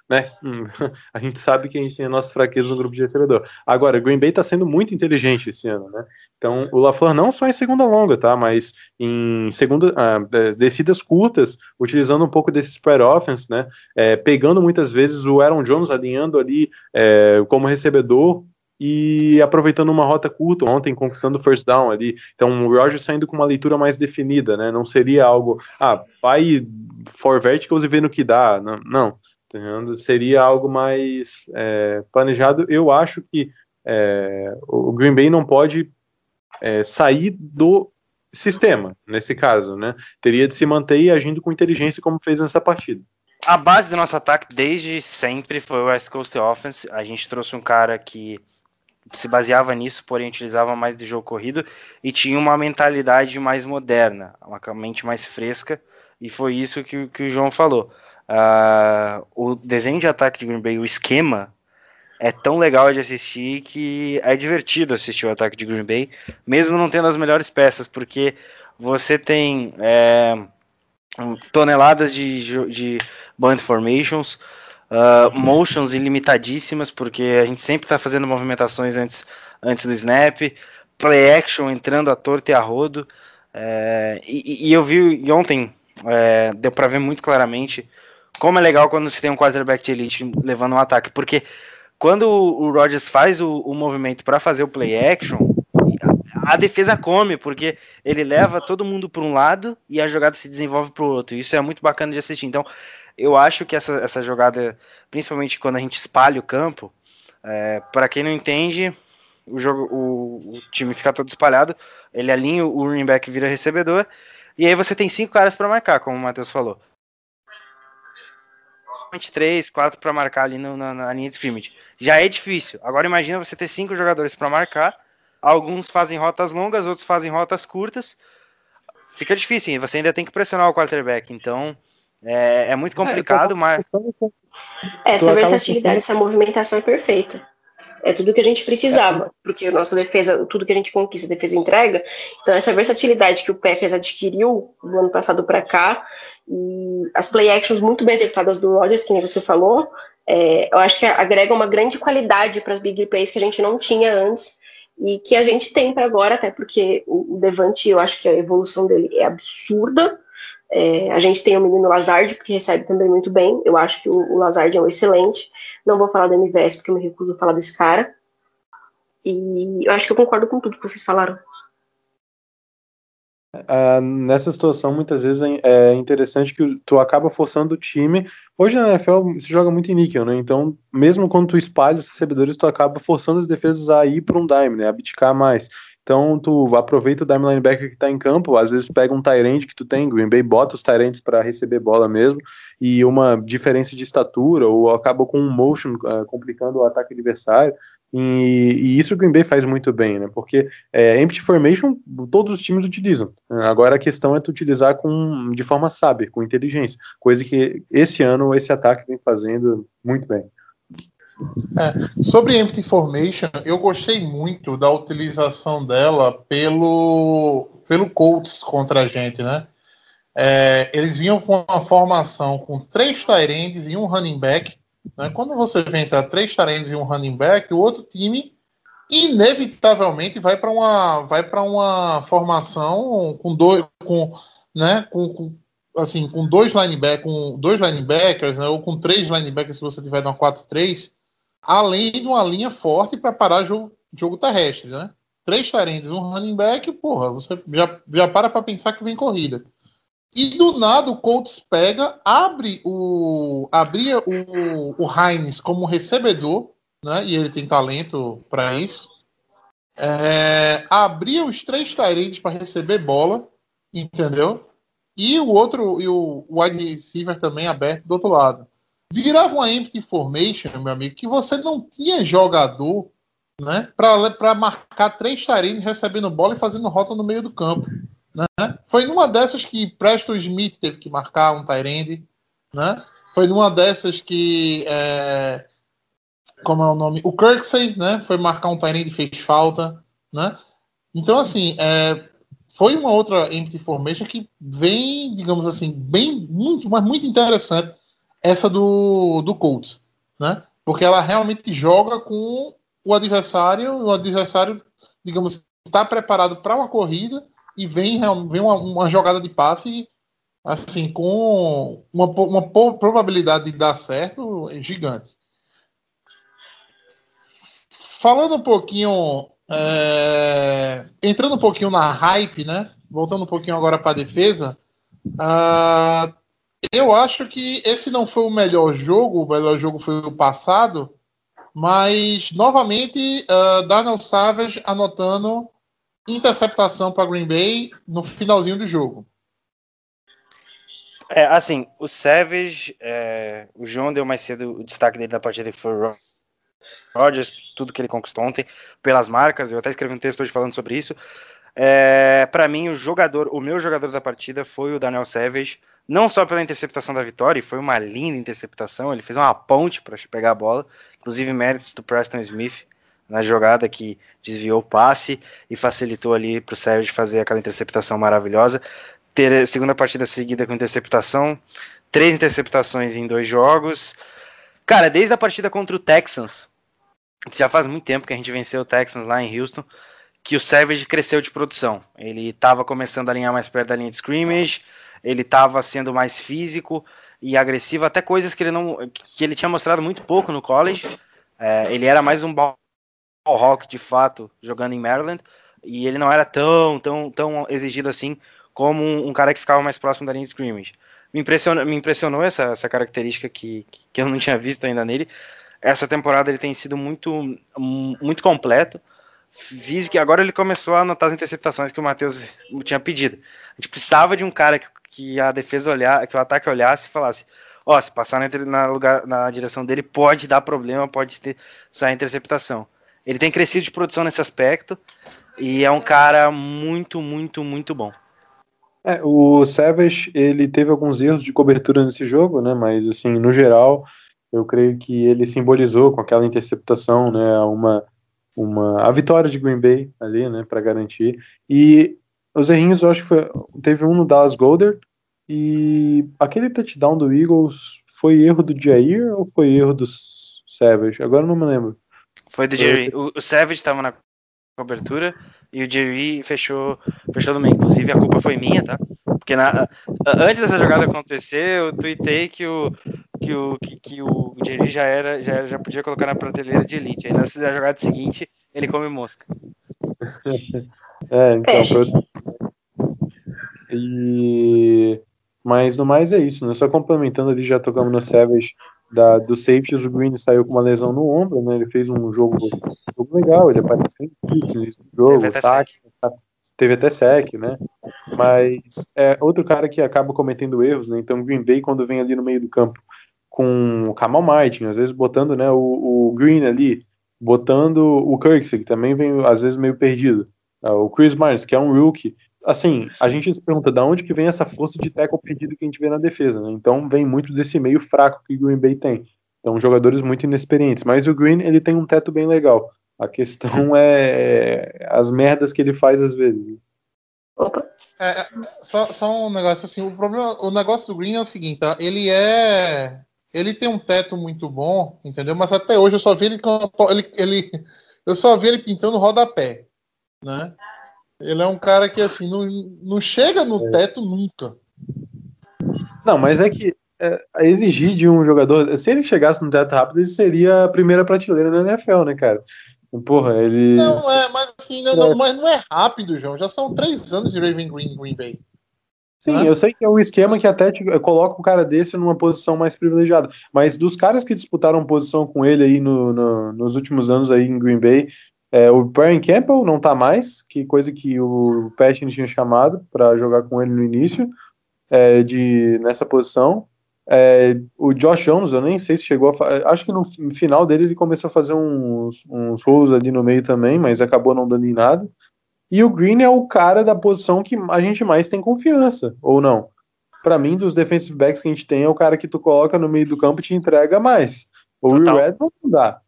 né? Hum, A gente sabe que a gente tem as nossas fraquezas no grupo de recebedor. Agora, o Green Bay está sendo muito inteligente esse ano, né? Então, o LaFleur não só em segunda longa, tá? Mas em segunda, ah, eh, descidas curtas, utilizando um pouco desse spread offense, né? Eh, pegando muitas vezes o Aaron Jones alinhando ali eh, como recebedor e aproveitando uma rota curta, ontem conquistando first down ali. Então, o Rogers saindo com uma leitura mais definida, né? Não seria algo, ah, vai for verticals e vê no que dá. Não, não entendeu? seria algo mais é, planejado. Eu acho que é, o Green Bay não pode é, sair do sistema, nesse caso, né? Teria de se manter agindo com inteligência como fez nessa partida. A base do nosso ataque desde sempre foi o West Coast Offense. A gente trouxe um cara que se baseava nisso, porém utilizava mais de jogo corrido e tinha uma mentalidade mais moderna, uma mente mais fresca, e foi isso que, que o João falou. Ah, o desenho de ataque de Green Bay, o esquema, é tão legal de assistir que é divertido assistir o ataque de Green Bay, mesmo não tendo as melhores peças, porque você tem é, toneladas de, de bunt formations, ah, motions ilimitadíssimas, porque a gente sempre está fazendo movimentações antes, antes do snap, play action entrando a torta e a rodo. é, e, e eu vi ontem, é, deu para ver muito claramente como é legal quando você tem um quarterback de elite levando um ataque, porque quando o Rodgers faz o, o movimento para fazer o play action, a, a defesa come, porque ele leva todo mundo para um lado e a jogada se desenvolve para o outro. Isso é muito bacana de assistir. Então, eu acho que essa, essa jogada, principalmente quando a gente espalha o campo, é, para quem não entende, o, jogo, o, o time fica todo espalhado, ele alinha o running back vira recebedor, e aí você tem cinco caras para marcar, como o Matheus falou. 23, 4 para marcar ali no- na, na linha de scrimmage. Já é difícil. Agora imagina você ter cinco jogadores para marcar. Alguns fazem rotas longas, outros fazem rotas curtas. Fica difícil, hein? você ainda tem que pressionar o quarterback. Então é, é muito complicado, mas Essa versatilidade, essa movimentação é perfeita. É tudo que a gente precisava, porque a nossa defesa, tudo que a gente conquista, a defesa entrega. Então, essa versatilidade que o Packers adquiriu do ano passado para cá, e as play actions muito bem executadas do Rodgers, que nem você falou, é, eu acho que agrega uma grande qualidade para as big plays que a gente não tinha antes e que a gente tem para agora, até porque o, Devante, eu acho que a evolução dele é absurda. É, a gente tem o menino Lazard, que recebe também muito bem. Eu acho que o, o Lazard é um excelente. Não vou falar do MVS, porque eu me recuso a falar desse cara. E eu acho que eu concordo com tudo que vocês falaram. Uh, nessa situação, muitas vezes é, interessante que tu acaba forçando o time. Hoje na NFL se joga muito em níquel, né? Então, mesmo quando tu espalha os recebedores, tu acaba forçando as defesas a ir para um dime, né? A abdicar mais. Então, tu aproveita o dime linebacker que tá em campo, às vezes pega um Tyrant que tu tem, Green Bay bota os Tyrants para receber bola mesmo, e uma diferença de estatura, ou acaba com um motion uh, complicando o ataque adversário. E, e, isso o Green Bay faz muito bem, né? Porque é, empty formation todos os times utilizam. Agora a questão é tu utilizar com, de forma sábia, com inteligência, coisa que esse ano esse ataque vem fazendo muito bem. É, sobre empty formation, eu gostei muito da utilização dela pelo pelo Colts contra a gente, né? É, eles vinham com uma formação com três tight e um running back né? Quando você vem entre três tarendes e um running back, o outro time inevitavelmente vai para uma vai para uma formação com dois com né com, com assim com dois linebackers com dois linebackers né, ou com três linebackers se você tiver uma 4-3 além de uma linha forte para parar jogo, jogo terrestre né três tarendes um running back porra você já, já para para pensar que vem corrida e do nada o Colts pega, abre o. abria o, o Heinz como recebedor, né? E ele tem talento para isso. É, abria os três Tyrants para receber bola, entendeu? E o outro, e o wide receiver também aberto do outro lado. Virava uma empty formation, meu amigo, que você não tinha jogador né, para marcar três Tyrants recebendo bola e fazendo rota no meio do campo. Né? Foi numa dessas que Preston Smith teve que marcar um Tyrande. Né? Foi numa dessas que. É, como é o nome? O Kirksey né? foi marcar um Tyrande e fez falta. Né? Então, assim, é, foi uma outra empty formation que vem, digamos assim, bem, muito, mas muito interessante essa do, do Colts, né? Porque ela realmente joga com o adversário, o adversário, digamos, está preparado para uma corrida e vem, vem uma, uma jogada de passe assim com uma, uma probabilidade de dar certo gigante. Falando um pouquinho, é, entrando um pouquinho na hype, né? Voltando um pouquinho agora para a defesa, uh, eu acho que esse não foi o melhor jogo, o melhor jogo foi o passado, mas novamente uh, Darnell Savage anotando interceptação para Green Bay no finalzinho do jogo. É, assim, o Savage, é, o João deu mais cedo o destaque dele da partida que foi o Rodgers, tudo que ele conquistou ontem, pelas marcas, eu até escrevi um texto hoje falando sobre isso. É, para mim, o jogador, o meu jogador da partida foi o Daniel Savage, não só pela interceptação da vitória, foi uma linda interceptação, ele fez uma ponte para pegar a bola, inclusive méritos do Preston Smith, na jogada que desviou o passe e facilitou ali para o Sérgio fazer aquela interceptação maravilhosa. Ter segunda partida seguida com interceptação, três interceptações em dois jogos. Cara, desde a partida contra o Texans, já faz muito tempo que a gente venceu o Texans lá em Houston, que o Savage cresceu de produção. Ele estava começando a alinhar mais perto da linha de scrimmage, ele estava sendo mais físico e agressivo, até coisas que ele não que ele tinha mostrado muito pouco no college. É, ele era mais um ball Hawk de fato jogando em Maryland e ele não era tão tão tão exigido assim como um, um cara que ficava mais próximo da linha de scrimmage. Me impressionou, me impressionou essa, essa característica que, que eu não tinha visto ainda nele. Essa temporada ele tem sido muito muito completo. Fiz que agora ele começou a anotar as interceptações que o Matheus tinha pedido. A gente precisava de um cara que, que a defesa olhar, que o ataque olhasse e falasse: ó, oh, se passar na, na, lugar, na direção dele pode dar problema, pode ter sair interceptação. Ele tem crescido de produção nesse aspecto e é um cara muito, muito, muito bom. É, o Savage, ele teve alguns erros de cobertura nesse jogo, né? Mas assim, no geral, eu creio que ele simbolizou com aquela interceptação, né, uma uma a vitória de Green Bay ali, né, para garantir. E os errinhos, eu acho que foi, teve um no Dallas Golder, E aquele touchdown do Eagles foi erro do Jair ou foi erro do Savage? Agora eu não me lembro. Foi do Jerry. O, o Savage tava na cobertura e o Jerry fechou, fechou no meio. Inclusive, a culpa foi minha, tá? Porque na, antes dessa jogada acontecer, eu tuitei que o, que o, que, que o Jerry já era, já, era- já podia colocar na prateleira de elite. Aí na jogada seguinte, ele come mosca. É, então. Foi... E... Mas no mais é isso, né? Só complementando ali, já tocamos no Savage da, do safeties, o Green saiu com uma lesão no ombro, né? Ele fez um jogo, um jogo legal, ele apareceu em blitz no início do jogo, Teve até saque, teve até sec, né? Mas é outro cara que acaba cometendo erros, né? Então Green Bay, quando vem ali no meio do campo com o Kamal Martin, às vezes botando né, o, o Green ali, botando o Kirksey, que também vem às vezes meio perdido. Ah, O Chris Myers, que é um rookie. Assim, a gente se pergunta de onde que vem essa força de tackle perdido que a gente vê na defesa, né? Então vem muito desse meio fraco que o Green Bay tem. Então, jogadores muito inexperientes. Mas o Green, ele tem um teto bem legal. A questão é as merdas que ele faz às vezes. Opa. É, é, só, só um negócio assim, o problema, o negócio do Green é o seguinte, tá? ele é, ele tem um teto muito bom, entendeu? Mas até hoje eu só vi ele, com- ele, ele eu só vi ele pintando rodapé, né? Ele é um cara que assim não, não chega no teto nunca. Não, mas é que é, exigir de um jogador, se ele chegasse no teto rápido, ele seria a primeira prateleira na NFL, né, cara? Porra, ele. Não é, mas assim, não, não- mas não é rápido, João. Já são três anos de Raven Green Green Bay. Sim, né? eu sei que é um esquema que até te, coloca o cara desse numa posição mais privilegiada. Mas dos caras que disputaram posição com ele aí no, no- nos últimos anos aí em Green Bay, é, o Brian Campbell não tá mais, que coisa que o Patton tinha chamado para jogar com ele no início, é, de, nessa posição. É, o Josh Jones, eu nem sei se chegou a. Acho que no fi- final dele ele começou a fazer uns, uns rolos ali no meio também, mas acabou não dando em nada. E o Green é o cara da posição que a gente mais tem confiança, ou não? Pra mim, dos defensive backs que a gente tem, é o cara que tu coloca no meio do campo e te entrega mais. O Will. Redmond não dá.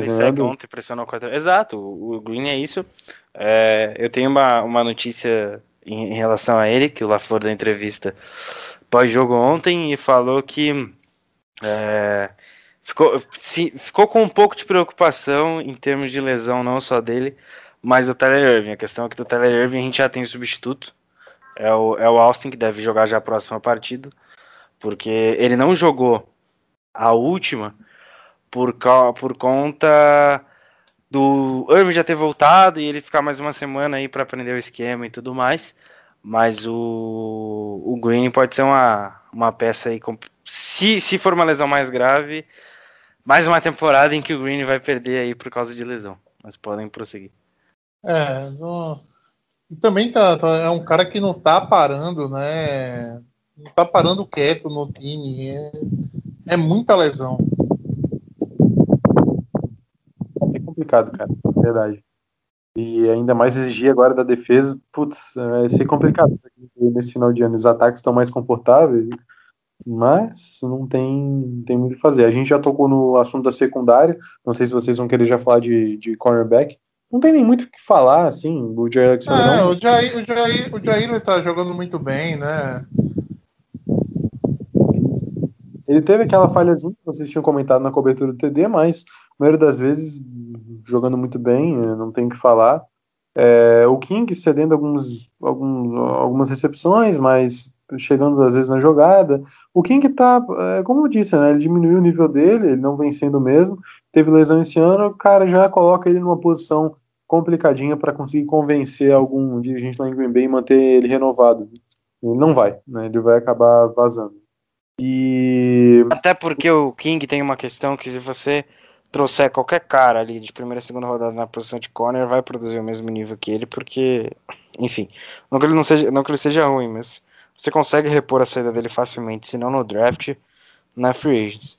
Fez ontem, pressionou o quarterback. Exato, o o Green é isso. É, eu tenho uma, uma notícia em, em relação a ele, que o LaFleur da entrevista pós-jogo ontem e falou que é, ficou, se- ficou com um pouco de preocupação em termos de lesão, não só dele, mas do Tyler Irving. A questão é que do Tyler Irving a gente já tem o substituto. É o, é o Austin, que deve jogar já a próxima partida, porque ele não jogou a última por, por conta do Irving já ter voltado e ele ficar mais uma semana aí para aprender o esquema e tudo mais. Mas o, o Green pode ser uma, uma peça aí. Se, se for uma lesão mais grave, mais uma temporada em que o Green vai perder aí por causa de lesão. Mas podem prosseguir. É, e também tá, tá- é um cara que não tá parando, né? Não tá parando quieto no time. É, é muita lesão. É complicado, cara. Verdade. E ainda mais exigir agora da defesa, putz, vai ser complicado. Nesse final de ano, os ataques estão mais confortáveis, mas não tem, tem muito o que fazer. A gente já tocou no assunto da secundária, não sei se vocês vão querer já falar de, de cornerback. Não tem nem muito o que falar, assim, o Jair Alexander É, não- o Jair, o Jair, o Jair tá jogando muito bem, né? Ele teve aquela falhazinha que vocês tinham comentado na cobertura do TD, mas a maioria das vezes jogando muito bem, eh, não tem o que falar. É, o King cedendo alguns, algum- algumas recepções, mas chegando às vezes na jogada. O King tá, é, como eu disse, né, ele diminuiu o nível dele, ele não vem sendo mesmo. Teve lesão esse ano, o cara já coloca ele numa posição complicadinha para conseguir convencer algum dirigente lá em Green Bay e manter ele renovado. Ele não vai, né, ele vai acabar vazando. E Até porque o King tem uma questão que se você trouxer qualquer cara ali de primeira e segunda rodada na posição de corner, vai produzir o mesmo nível que ele, porque, enfim, não que ele não seja, não que ele seja ruim, mas você consegue repor a saída dele facilmente, se não no draft, na free agents.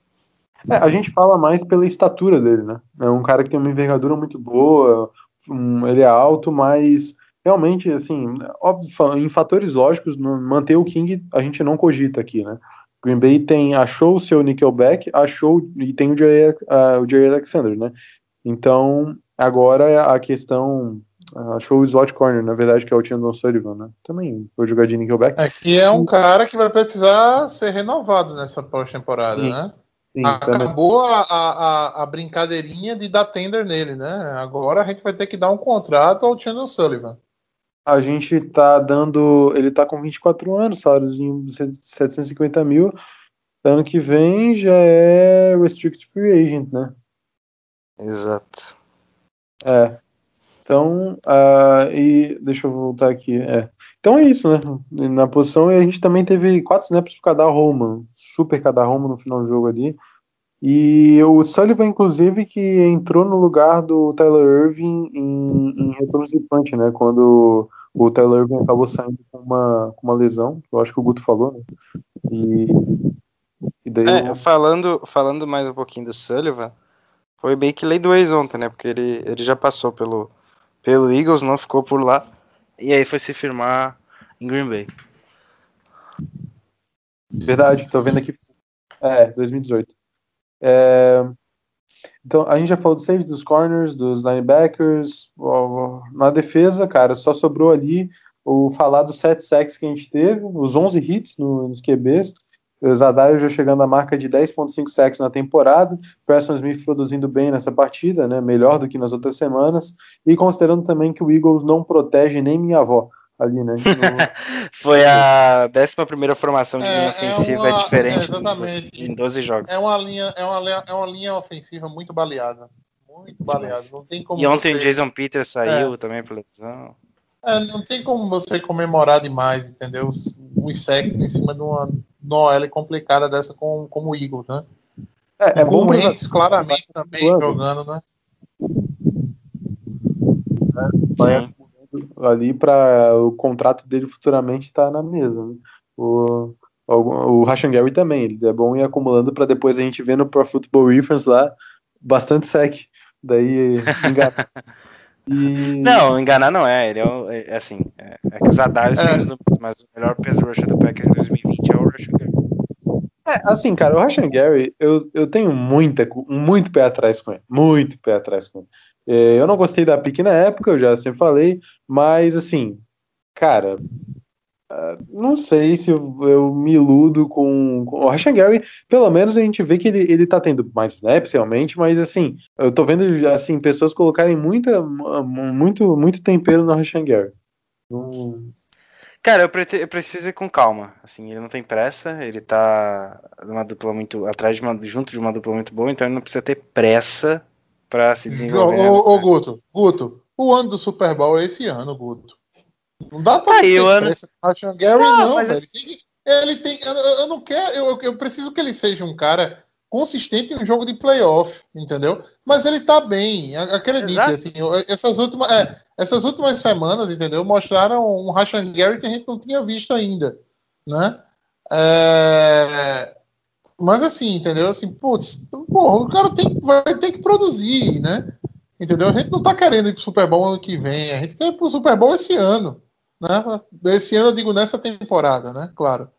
É, a gente fala mais pela estatura dele, né? É um cara que tem uma envergadura muito boa, um- ele é alto, mas realmente, assim, óbvio, em fatores lógicos, manter o King a gente não cogita aqui, né? Green Bay tem, achou o seu Nickelback, achou e tem o Jerry, ah, o Jerry Alexander, né? Então, agora a questão Ah, Acho que foi o slot corner, na verdade, que é o Chandon Sullivan, né? Também foi jogar de nickelback. É que é um cara que vai precisar ser renovado nessa pós-temporada, né? Sim, também. Acabou a, a, a- a brincadeirinha de dar tender nele, né? Agora a gente vai ter que dar um contrato ao Chandler Sullivan. A gente tá dando. Ele tá com 24 anos, saláriozinho de 750 mil. Ano que vem já é Restricted Free Agent, né? Exato. É. Então, ah, e deixa eu voltar aqui. É. Então é isso, né? Na posição, e a gente também teve quatro snaps pro cada Roman, super cada Roman no final do jogo ali. E o Sullivan, inclusive, que entrou no lugar do Tyler Irving em, em retornos de punch, né? Quando o Tyler Irving acabou saindo com uma, com uma lesão, eu acho que o Guto falou, né? E, e daí É, o- falando, falando mais um pouquinho do Sullivan, foi bem que lei do ex ontem, né? Porque ele, ele já passou pelo, pelo Eagles, não ficou por lá. E aí foi se firmar em Green Bay. Verdade, tô vendo aqui. É, 2018. É, Então, a gente já falou do safety, dos corners, dos linebackers. Na defesa, cara, só sobrou ali o falar dos 7 sacks que a gente teve, os 11 hits no- nos QBs. O já chegando à marca de 10.5 sacks na temporada. Preston Smith produzindo bem nessa partida, né? Melhor do que nas outras semanas. E considerando também que o Eagles não protege nem minha avó ali, né? No- Foi a 11 primeira formação de É, linha é ofensiva uma- diferente é, exatamente. em 12 jogos. É uma linha, é uma, linha- é uma linha ofensiva muito baleada. Muito baleada. Não tem como E ontem você, o Jason Peters saiu também por lesão. é, não tem como você comemorar demais, entendeu? Os, os sacks em cima de uma, OL complicada dessa com, como o Eagles, né? É, é bom Wentz claramente também Claro. jogando, né? Sim. Ali para o contrato dele futuramente estar na mesa. né? O, o, o Rashan Gary também, ele é bom ir acumulando para depois a gente ver no Pro Football Reference lá bastante sec. Daí engana. E, Não, enganar não é. Ele é, o- é- é assim. É, é que os Adares É. tem os números, mas o melhor pass rusher do Packers em 2020 é o Rush é, assim, cara, o Rashan Gary, eu, eu tenho muita, muito pé atrás com ele. Muito pé atrás com ele. É, eu não gostei da pique na época, eu já sempre falei, mas assim, cara, ah, não sei se eu, eu me iludo com, com o Rashan Gary. Pelo menos a gente vê que ele, ele tá tendo mais snaps realmente, mas assim, eu tô vendo assim, pessoas colocarem muita, muito, muito tempero no Rashan Gary. Não- Cara, eu, eu preciso ir com calma. Assim, ele não tem pressa, ele tá numa dupla muito. atrás de uma. junto de uma dupla muito boa, então ele não precisa ter pressa pra se desenvolver. ô, ô, Guto, Guto, o ano do Super Bowl é esse ano, Guto. Não dá Aí, ter o ano- pressa Gary, Não, não, mas velho. assim- Tem que- Ele tem. Eu, eu não quero. Eu, eu preciso que ele seja um cara consistente em um jogo de playoff, entendeu? Mas ele tá bem, acredite. Assim, essas, últimas, é, essas últimas semanas, entendeu? Mostraram um Rashan Gary que a gente não tinha visto ainda, né? É, Mas assim, entendeu? Assim, putz, porra, o cara tem, vai ter que produzir, né? Entendeu? A gente não tá querendo ir pro Super Bowl ano que vem, a gente quer ir pro Super Bowl esse ano, né? Esse ano eu digo nessa temporada, né? Claro.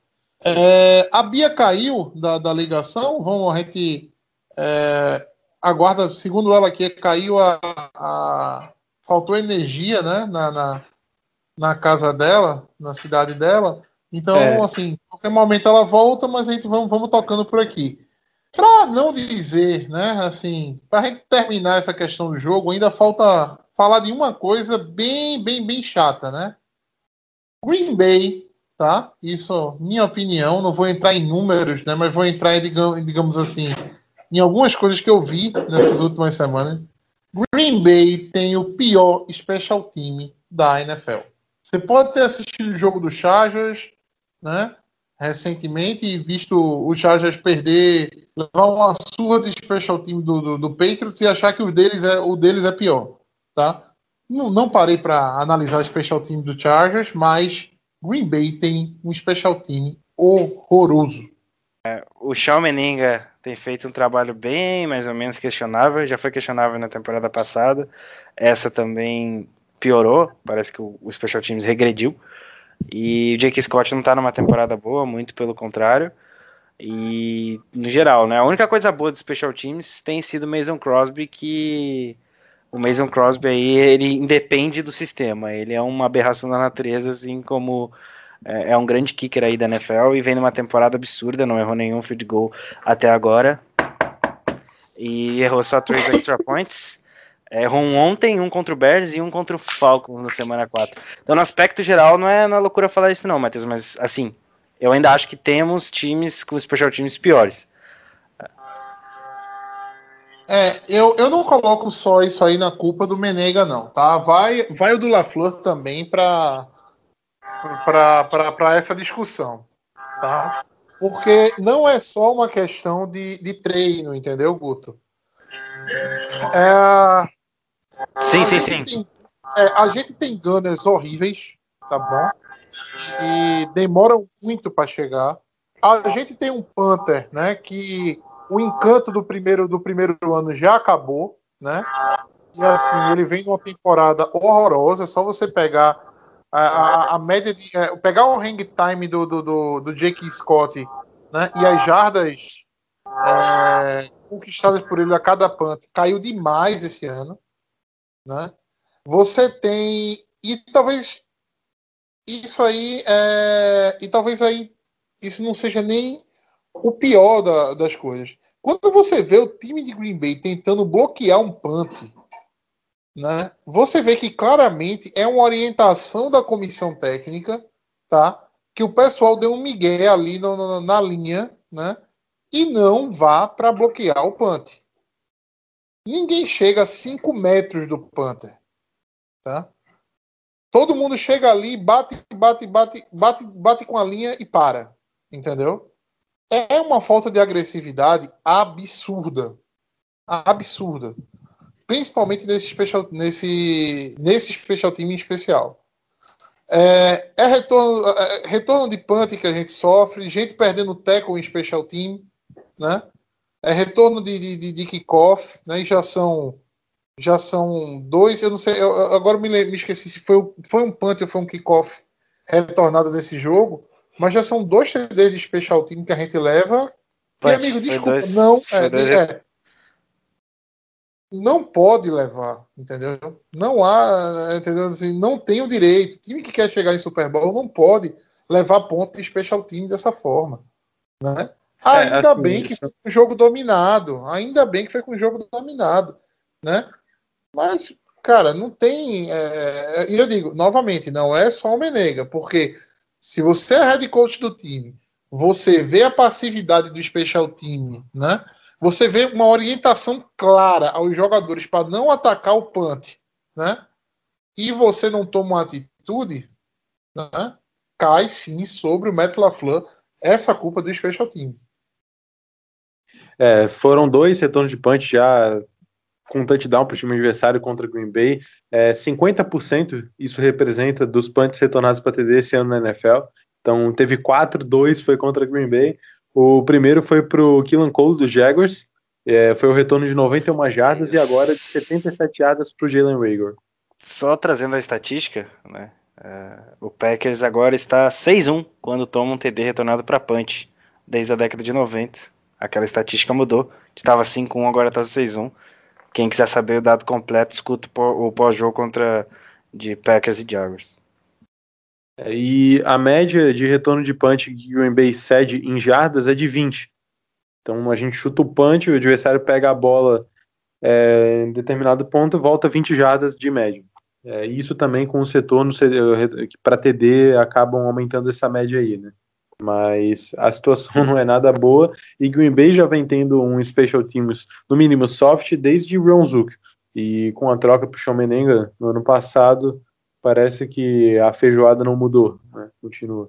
É, a Bia caiu da, da ligação, vamos, a gente é, aguarda, segundo ela aqui, caiu a, a- faltou energia, né? Na, na, na casa dela, na cidade dela. Então, É. assim, em qualquer momento ela volta, mas a gente vamos, vamos tocando por aqui. Para não dizer, né, assim, para a gente terminar essa questão do jogo, ainda falta falar de uma coisa bem, bem, bem chata, né? Green Bay, tá? Isso, minha opinião, não vou entrar em números, né, mas vou entrar em, digamos, assim, em algumas coisas que eu vi nessas últimas semanas. Green Bay tem o pior special team da NFL. Você pode ter assistido o jogo do Chargers, né? Recentemente visto o Chargers perder, levar uma surra de special team do, do, do Patriots e achar que o deles é, o deles é pior, tá? Não, não parei para analisar o special team do Chargers, mas Green Bay tem um special team horroroso. O Shawn Meninga tem feito um trabalho bem mais ou menos questionável, já foi questionável na temporada passada, essa também piorou, parece que o, o Special Teams regrediu, e o Jake Scott não tá numa temporada boa, muito pelo contrário, e no geral, né, a única coisa boa do Special Teams tem sido o Mason Crosby, que o Mason Crosby aí, ele independe do sistema. Ele é uma aberração da natureza, assim como é, é um grande kicker aí da NFL e vem numa temporada absurda, não errou nenhum field goal até agora. E errou só três extra points. Errou um ontem, um contra o Bears e um contra o Falcons na semana 4. Então, no aspecto geral, não é na loucura falar isso, não, Matheus, mas assim, eu ainda acho que temos times com special teams piores. É, eu, eu não coloco só isso aí na culpa do Menega, não, tá? Vai, vai o do LaFleur também para essa discussão, tá? Porque não é só uma questão de, de treino, entendeu, Guto? É, Sim, sim, a sim. tem- é, a gente tem gunners horríveis, tá bom? E demoram muito para chegar. A gente tem um Panther, né? Que o encanto do primeiro do primeiro ano já acabou, né? E assim, ele vem numa temporada horrorosa. É só você pegar a, a- a média de. é, pegar o hang time do, do, do, do Jake Scott, né? E as jardas é, conquistadas por ele a cada punt caiu demais esse ano, né? Você tem e talvez isso aí é, e talvez aí isso não seja nem o pior da- das coisas. Quando você vê o time de Green Bay tentando bloquear um punt, né? Você vê que claramente é uma orientação da comissão técnica, tá? Que o pessoal deu um migué ali no- no- na linha, né? E não vá para bloquear o punt. Ninguém chega a 5 metros do Panther, tá? Todo mundo chega ali, bate, bate, bate, bate, bate com a linha e para, entendeu? É uma falta de agressividade absurda, absurda, principalmente nesse special, nesse, nesse special team em especial. É, é retorno, é retorno de punt que a gente sofre, gente perdendo tackle em special team, né? É retorno de, de, de, de kickoff, né? E já são já são dois, eu não sei, eu, agora me, me esqueci se foi, o- foi um punt ou foi um kickoff retornado desse jogo, mas já são dois TDs de special team que a gente leva. E amigo, desculpa, dois- não, é, dois- é, não pode levar, entendeu? Não há, entendeu? Assim, não tem o direito. Time que quer chegar em Super Bowl não pode levar ponto de special team dessa forma, né? Ainda assim, bem que isso- foi com um jogo dominado, ainda bem que foi com um jogo dominado, né? Mas, cara, não tem. é, E eu digo, novamente, não é só o Menega, porque se você é head coach do time, você vê a passividade do special team, né? Você vê uma orientação clara aos jogadores para não atacar o punt, né? E você não toma uma atitude, né? Cai sim sobre o Matt LaFleur essa culpa do special team. É, foram dois retornos de punch já com touchdown para o time adversário contra Green Bay. É, 50% isso representa dos punts retornados para TD esse ano na NFL. Então teve 4, 2 foi contra Green Bay. O primeiro foi para o Killan Cole dos Jaguars. É, foi o retorno de 91 jardas e agora de 77 jardas para o Jalen Rager. Só trazendo a estatística, né? é, o Packers agora está 6-1 quando toma um TD retornado para punch, desde a década de 90. Aquela estatística mudou. Estava 5-1, agora está 6-1. Quem quiser saber o dado completo, escuta o pó- o pós-jogo contra de Packers e Jaguars. É, E a média de retorno de punch que o Bay cede em jardas é de 20. Então a gente chuta o punch, o adversário pega a bola é, em determinado ponto volta 20 jardas de média. É, isso também com o setor para TD acabam aumentando essa média aí, né? Mas a situação não é nada boa e Green Bay já vem tendo um special teams no mínimo soft desde Ron Zook. E com a troca para o Menenga no ano passado, parece que a feijoada não mudou, né? Continua.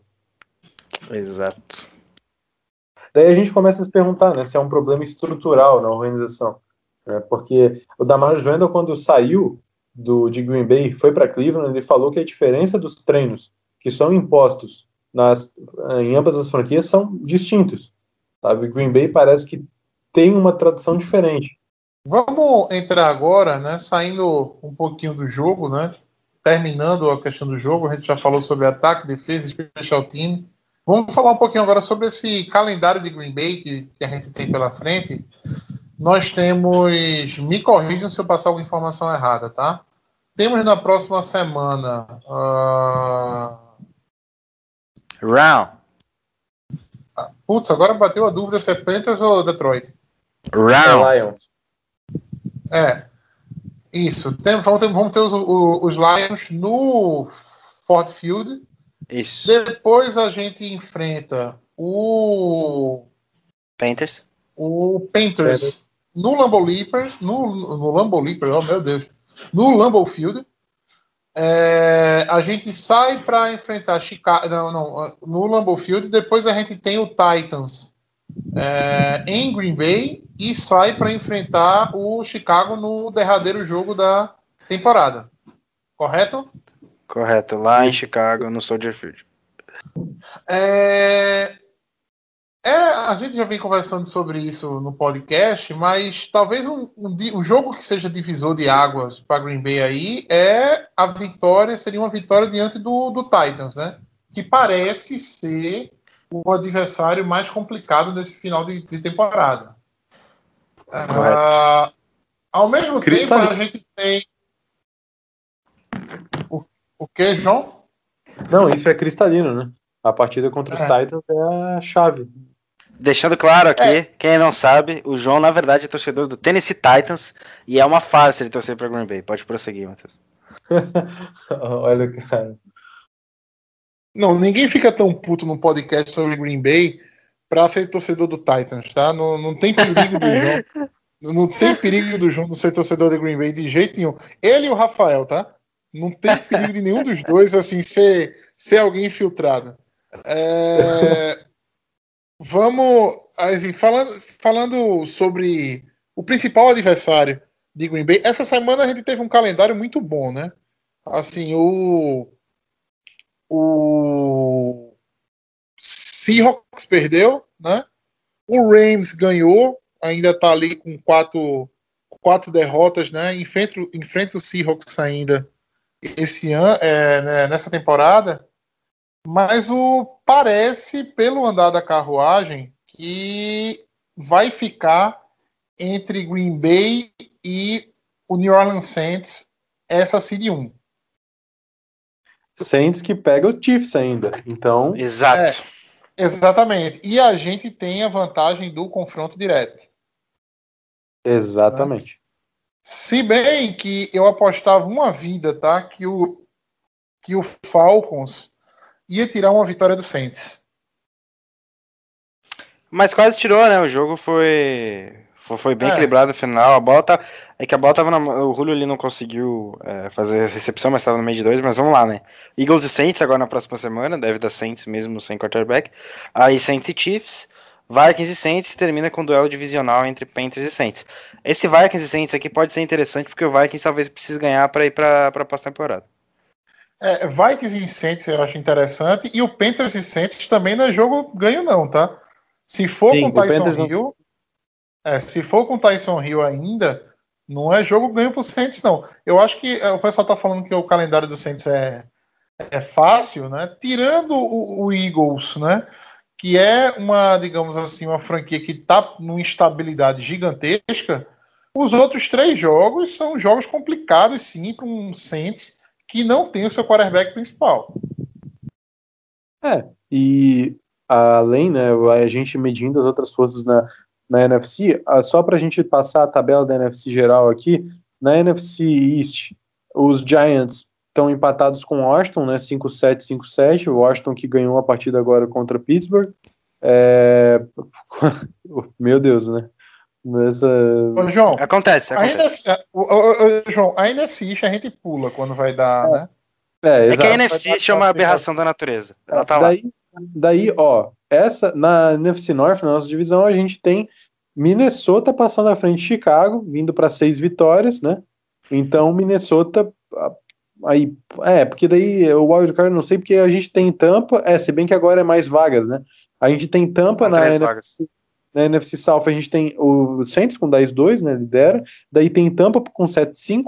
Exato. Daí a gente começa a se perguntar, né, se é um problema estrutural na organização, né? Porque o Damar Wendell quando saiu do de Green Bay, foi para Cleveland, ele falou que a diferença dos treinos que são impostos nas em ambas as franquias são distintos. Sabe, Green Bay parece que tem uma tradição diferente. Vamos entrar agora, né? Saindo um pouquinho do jogo, né? Terminando a questão do jogo, a gente já falou sobre ataque, defesa, special team. Vamos falar um pouquinho agora sobre esse calendário de Green Bay que, que a gente tem pela frente. nós temos. Me corrijam se eu passar alguma informação errada, tá? Temos na próxima semana. ah, Round. Putz, agora bateu a dúvida se é Panthers ou Detroit. Round. É Lions. É. Isso. Tem, vamos, ter, vamos ter os, os Lions no Ford Field. Isso. Depois a gente enfrenta o, Panthers. o Panthers no Lambeau Leaper. No, no Lambeau Leaper, oh meu Deus. No Lambeau Field. É, a gente sai para enfrentar Chicago. Não, não. No Lambeau Field. Depois a gente tem o Titans é, em Green Bay e sai para enfrentar o Chicago no derradeiro jogo da temporada. Correto? Correto. Lá em Chicago, no Soldier Field. É, é, a gente já vem conversando sobre isso no podcast, mas talvez um, um o jogo que seja divisor de águas para Green Bay aí é a vitória, seria uma vitória diante do, do Titans, né? Que parece ser o adversário mais complicado nesse final de, de temporada. Ah, ao mesmo Cristalino. tempo, a gente tem. O, o que, João? Não, isso é cristalino, né? A partida contra os É. Titans é a chave. Deixando claro aqui, É. quem não sabe, o João, na verdade, é torcedor do Tennessee Titans e é uma farsa ele torcer para Green Bay. Pode prosseguir, Matheus. Olha, cara. Não, ninguém fica tão puto no podcast sobre Green Bay pra ser torcedor do Titans, tá? Não, não tem perigo do João. Não tem perigo do João não ser torcedor do Green Bay de jeito nenhum. Ele e o Rafael, tá? Não tem perigo de nenhum dos dois, assim, ser, ser alguém infiltrado. É, Vamos, assim, falando, falando sobre o principal adversário de Green Bay, essa semana a gente teve um calendário muito bom, né? Assim, o o Seahawks perdeu, né? O Rams ganhou, ainda tá ali com quatro, quatro derrotas, né? Enfrenta, enfrenta o Seahawks ainda esse ano, é, né, nessa temporada. Mas o parece, pelo andar da carruagem, que vai ficar entre Green Bay e o New Orleans Saints essa seed 1. Saints que pega o Chiefs ainda. Então, Exato. Exatamente. E a gente tem a vantagem do confronto direto. exatamente. Se bem que eu apostava uma vida, tá? Que o, que o Falcons ia tirar uma vitória do Saints. Mas quase tirou, né? O jogo foi. Foi, bem É. equilibrado no final. A bola tá. É que a bola tava na. O Julio ali não conseguiu é, fazer a recepção, mas tava no meio de dois. Mas vamos lá, né? Eagles e Saints agora na próxima semana. Deve dar Saints mesmo sem quarterback. Aí Saints e Chiefs. Vikings e Saints termina com um duelo divisional entre Panthers e Saints. Esse Vikings e Saints aqui pode ser interessante porque o Vikings talvez precise ganhar para ir para a pós-temporada. É, Vikings e Saints eu acho interessante. E o Panthers e Saints também não é jogo ganho, não, tá? Se for Sim, com o Tyson Panthers Hill. É, se for com Tyson Hill ainda, não é jogo ganho pro Saints, não. Eu acho que é, o pessoal tá falando que o calendário do Saints é, é fácil, né? Tirando o, o Eagles, né? Que é uma, digamos assim, uma franquia que tá numa instabilidade gigantesca. Os outros três jogos são jogos complicados, sim, para um Saints que não tem o seu quarterback principal. E além, né, a gente medindo as outras forças na, na NFC, ah, só para a gente passar a tabela da NFC geral aqui, na NFC East, os Giants estão empatados com o Washington, né, 5-7, 5-7, o Washington que ganhou a partida agora contra Pittsburgh. É... Meu Deus, né? Nessa... Ô, João, Acontece, a acontece. João, a NFC East a gente pula quando vai dar, né? É, É que exato. a NFC é uma aberração da natureza. Ela tá lá. daí, daí, ó, essa na NFC North, na nossa divisão, a gente tem Minnesota passando à frente de Chicago, vindo para seis vitórias, né? Então, Minnesota aí, é, porque daí o wildcard não sei porque a gente tem Tampa, é, se bem que agora é mais vagas, né? A gente tem Tampa na NFC, na NFC South, a gente tem o Saints com 10-2, né, lidera, daí tem Tampa com 7-5,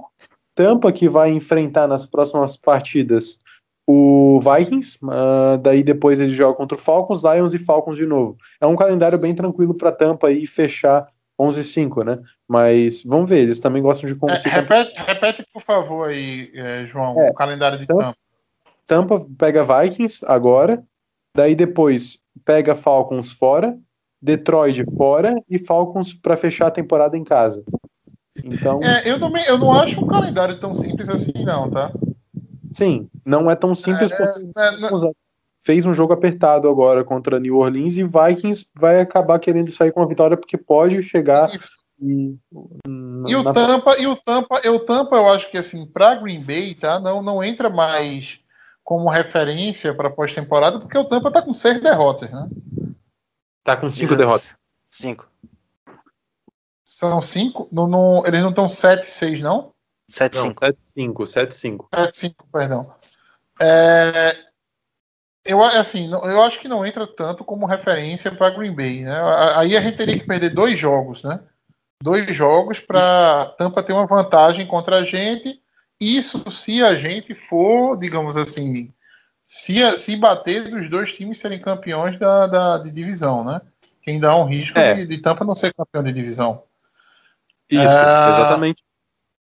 Tampa que vai enfrentar nas próximas partidas o Vikings, ah, daí depois eles jogam contra o Falcons, Lions e Falcons de novo. É um calendário bem tranquilo para Tampa aí fechar 11-5, né? Mas vamos ver, eles também gostam de É, conseguir. repete, repete, por favor, aí, é, João, É, o calendário de Tampa. Tampa pega Vikings agora, daí depois pega Falcons fora, Detroit fora e Falcons para fechar a temporada em casa. Então, É, eu, não, me- eu não acho um calendário tão simples assim, não, tá? sim, não é tão simples É, porque é, não- fez um jogo apertado agora contra New Orleans e Vikings vai acabar querendo sair com a vitória porque pode chegar e, E o na- Tampa, e o Tampa, e o Tampa, eu acho que assim, para Green Bay, tá? Não, não entra mais como referência para pós-temporada, porque o Tampa tá com seis derrotas, né? Tá com cinco Exato. derrotas. Cinco. São cinco, não, não- eles não estão 7-6, não? 7-5. Não, 7-5, 7-5. 7-5, perdão. É, eu, assim, eu acho que não entra tanto como referência para Green Bay, né? Aí a gente teria que perder dois jogos, né? Dois jogos para Tampa ter uma vantagem contra a gente. Isso se a gente for, digamos assim, se, se bater dos dois times serem campeões da, da- de divisão, né? Quem dá um risco É. de, de Tampa não ser campeão de divisão. Isso, Ah. exatamente.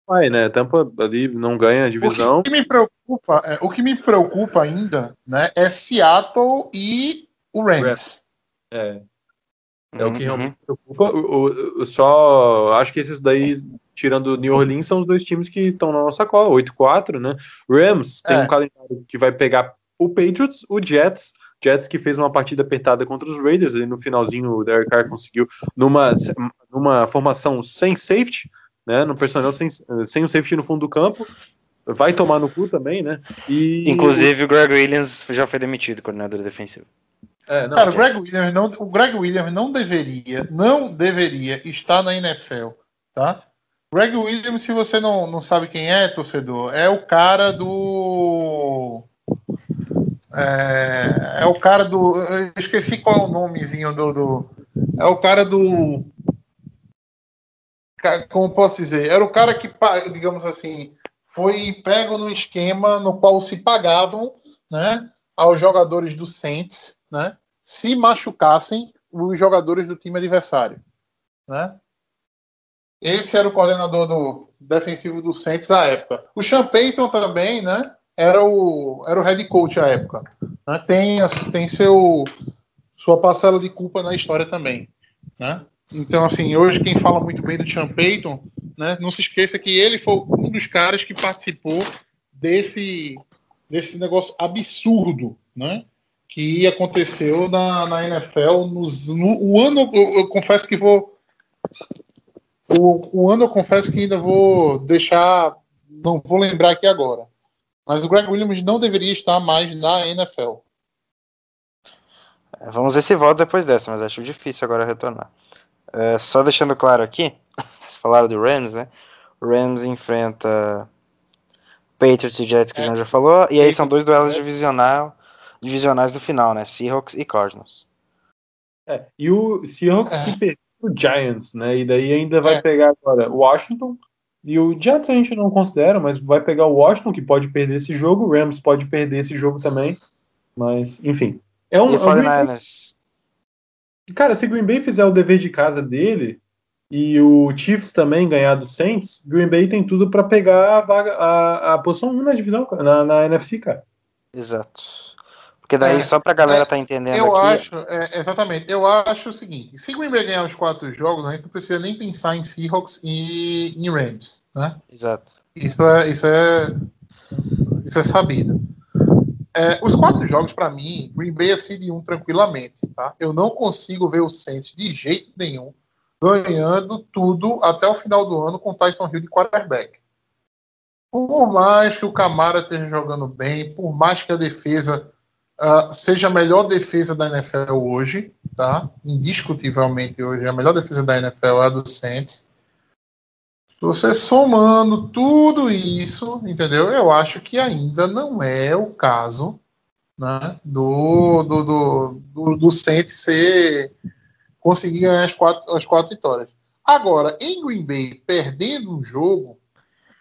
Vai, né? Tampa ali não ganha a divisão. O que me preocupa, é, o que me preocupa ainda, né, é Seattle e o Rams. É, é o que Uhum. realmente preocupa. O, o- só acho que esses daí, tirando New Orleans, são os dois times que estão na nossa cola, 8-4, né? Rams tem É. um calendário que vai pegar o Patriots, o Jets, Jets que fez uma partida apertada contra os Raiders, ali no finalzinho o Derek Carr conseguiu numa, numa formação sem safety, né? No personal sem, sem o safety no fundo do campo. Vai tomar no cu também, né? E Inclusive o Greg Williams já foi demitido, coordenador defensivo. É, não, Cara, o. Greg, Williams não, o Greg Williams não deveria, não deveria estar na NFL, tá? Greg Williams, se você não, não sabe quem é, torcedor, é o cara do. É, é o cara do. Eu esqueci qual é o nomezinho do. do é o cara do. Como posso dizer? Era o cara que, digamos assim, foi pego no esquema no qual se pagavam, né? Aos jogadores do Saints, né? Se machucassem os jogadores do time adversário, né? Esse era o coordenador do defensivo do Saints à época. O Sean Payton também, né? Era o, era o head coach à época. né? Tem, tem seu, sua parcela de culpa na história também. Né? Então, assim, hoje quem fala muito bem do Sean Payton, né, não se esqueça que ele foi um dos caras que participou desse, desse negócio absurdo, né? Que aconteceu na, na NFL nos, no o ano. Eu, eu confesso que vou. O, o ano eu confesso que ainda vou deixar. Não vou lembrar aqui agora. Mas o Greg Williams não deveria estar mais na NFL. É, Vamos ver se volta depois dessa, mas acho difícil agora retornar. É, só deixando claro aqui, vocês falaram do Rams, né? O Rams enfrenta Patriots e Jets, que a gente já falou, e aí são dois duelos divisional, divisionais do final, né? Seahawks e Cardinals. É, e o Seahawks É. que perdeu o Giants, né? E daí ainda vai É. pegar agora o Washington. E o Jets a gente não considera, mas vai pegar o Washington, que pode perder esse jogo. O Rams pode perder esse jogo também. Mas, enfim. É um, E é um Green Bay- 49ers. cara, se Green Bay fizer o dever de casa dele e o Chiefs também ganhar do Saints, Green Bay tem tudo pra pegar a vaga, a, a posição 1 na divisão, na, na NFC, cara. Exato. Porque daí, É, só pra galera é, tá entendendo Eu aqui. acho, é, exatamente, eu acho o seguinte: se Green Bay ganhar os quatro jogos, a gente não precisa nem pensar em Seahawks e em Rams, né? Exato. Isso é, isso é, isso é sabido. É, os quatro jogos, para mim, Green Bay é seed 1 tranquilamente, tá? Eu não consigo ver o Saints de jeito nenhum ganhando tudo até o final do ano com o Tyson Hill de quarterback. Por mais que o Camara esteja jogando bem, por mais que a defesa ah, seja a melhor defesa da NFL hoje, tá? Indiscutivelmente hoje, a melhor defesa da NFL é a do Saints. Você somando tudo isso, entendeu? Eu acho que ainda não é o caso né, do, do, do, do, do Saints ser, conseguir ganhar as quatro, as quatro vitórias. Agora, em Green Bay, perdendo um jogo,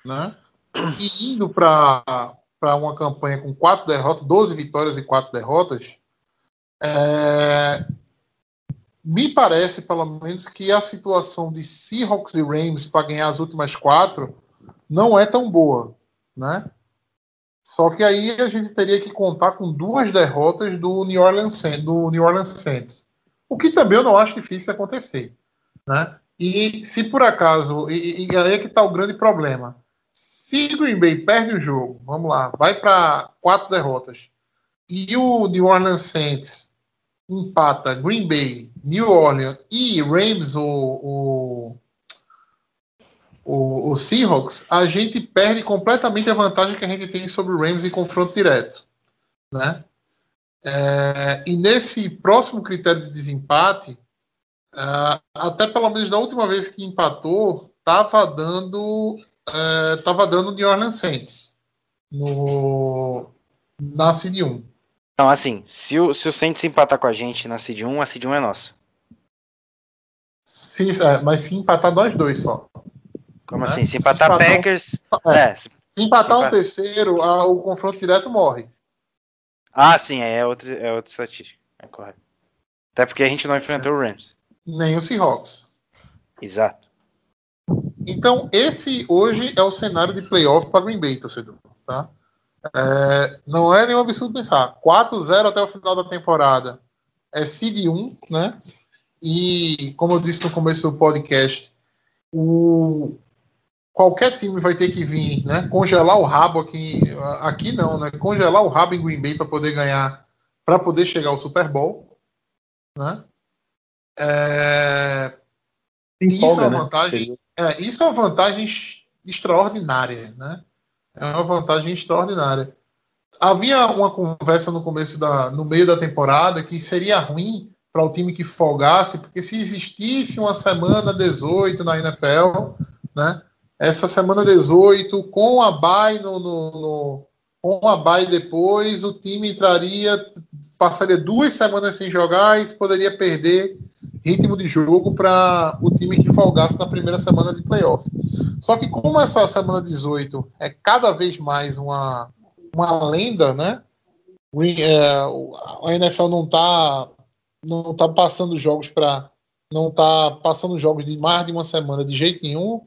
né, e indo para uma campanha com quatro derrotas, 12 vitórias e quatro derrotas, é, me parece, pelo menos, que a situação de Seahawks e Rams para ganhar as últimas quatro não é tão boa, né? Só que aí a gente teria que contar com duas derrotas do New Orleans, do New Orleans Saints. O que também eu não acho difícil acontecer, né? E se por acaso, e, e aí é que está o grande problema. Se Green Bay perde o jogo, vamos lá, vai para quatro derrotas, e o New Orleans Saints empata Green Bay, New Orleans e Rams, o, o, Seahawks, a gente perde completamente a vantagem que a gente tem sobre o Rams em confronto direto. Né? É, e nesse próximo critério de desempate, ah, até pelo menos da última vez que empatou, estava dando é, tava dando New Orleans Saints no, na Seed 1. Então, assim, se o, se o Saints empatar com a gente na Seed 1, a Seed 1 é nossa. Se, é, mas se empatar nós dois só. Como Né? assim? Se Se empatar empatar um- Packers. É. É. se- empatar Se um terceiro, a- o confronto direto morre. Ah, sim, é outra, é outra estatística. É correto. Até porque a gente não enfrentou o Rams. Nem o Seahawks. Exato. Então, esse hoje é o cenário de playoff para Green Bay, torcedor. Tá? É, não é nenhum absurdo pensar. 4-0 até o final da temporada é seed 1, né? E, como eu disse no começo do podcast, o, qualquer time vai ter que vir, né? Congelar o rabo aqui. Aqui não, né? Congelar o rabo em Green Bay para poder ganhar, para poder chegar ao Super Bowl, né? É, Isso é uma vantagem. É, isso é uma vantagem ex- extraordinária, né? É uma vantagem extraordinária. Havia uma conversa no começo da, no meio da temporada que seria ruim para o time que folgasse, porque se existisse uma semana 18 na NFL, né? Essa semana 18 com a bye no, no, no- com a bye depois, o time entraria, passaria duas semanas sem jogar e poderia perder ritmo de jogo para o time que folgasse na primeira semana de playoff. Só que como essa semana 18 é cada vez mais uma, uma lenda, né? É, a NFL não está não tá passando jogos para não tá passando jogos de mais de uma semana de jeito nenhum.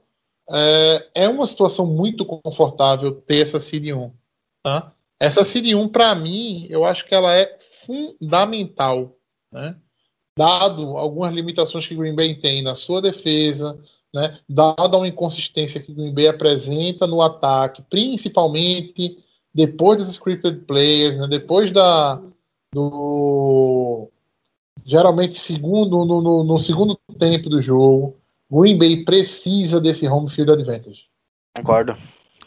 É, é uma situação muito confortável ter essa seed 1, tá? Essa seed 1 para mim, eu acho que ela é fundamental, né? Dado algumas limitações que Green Bay tem na sua defesa, né, dada uma inconsistência que Green Bay apresenta no ataque, principalmente depois dos scripted players, né, depois da do geralmente segundo no, no, no segundo tempo do jogo, Green Bay precisa desse home field advantage. Concordo.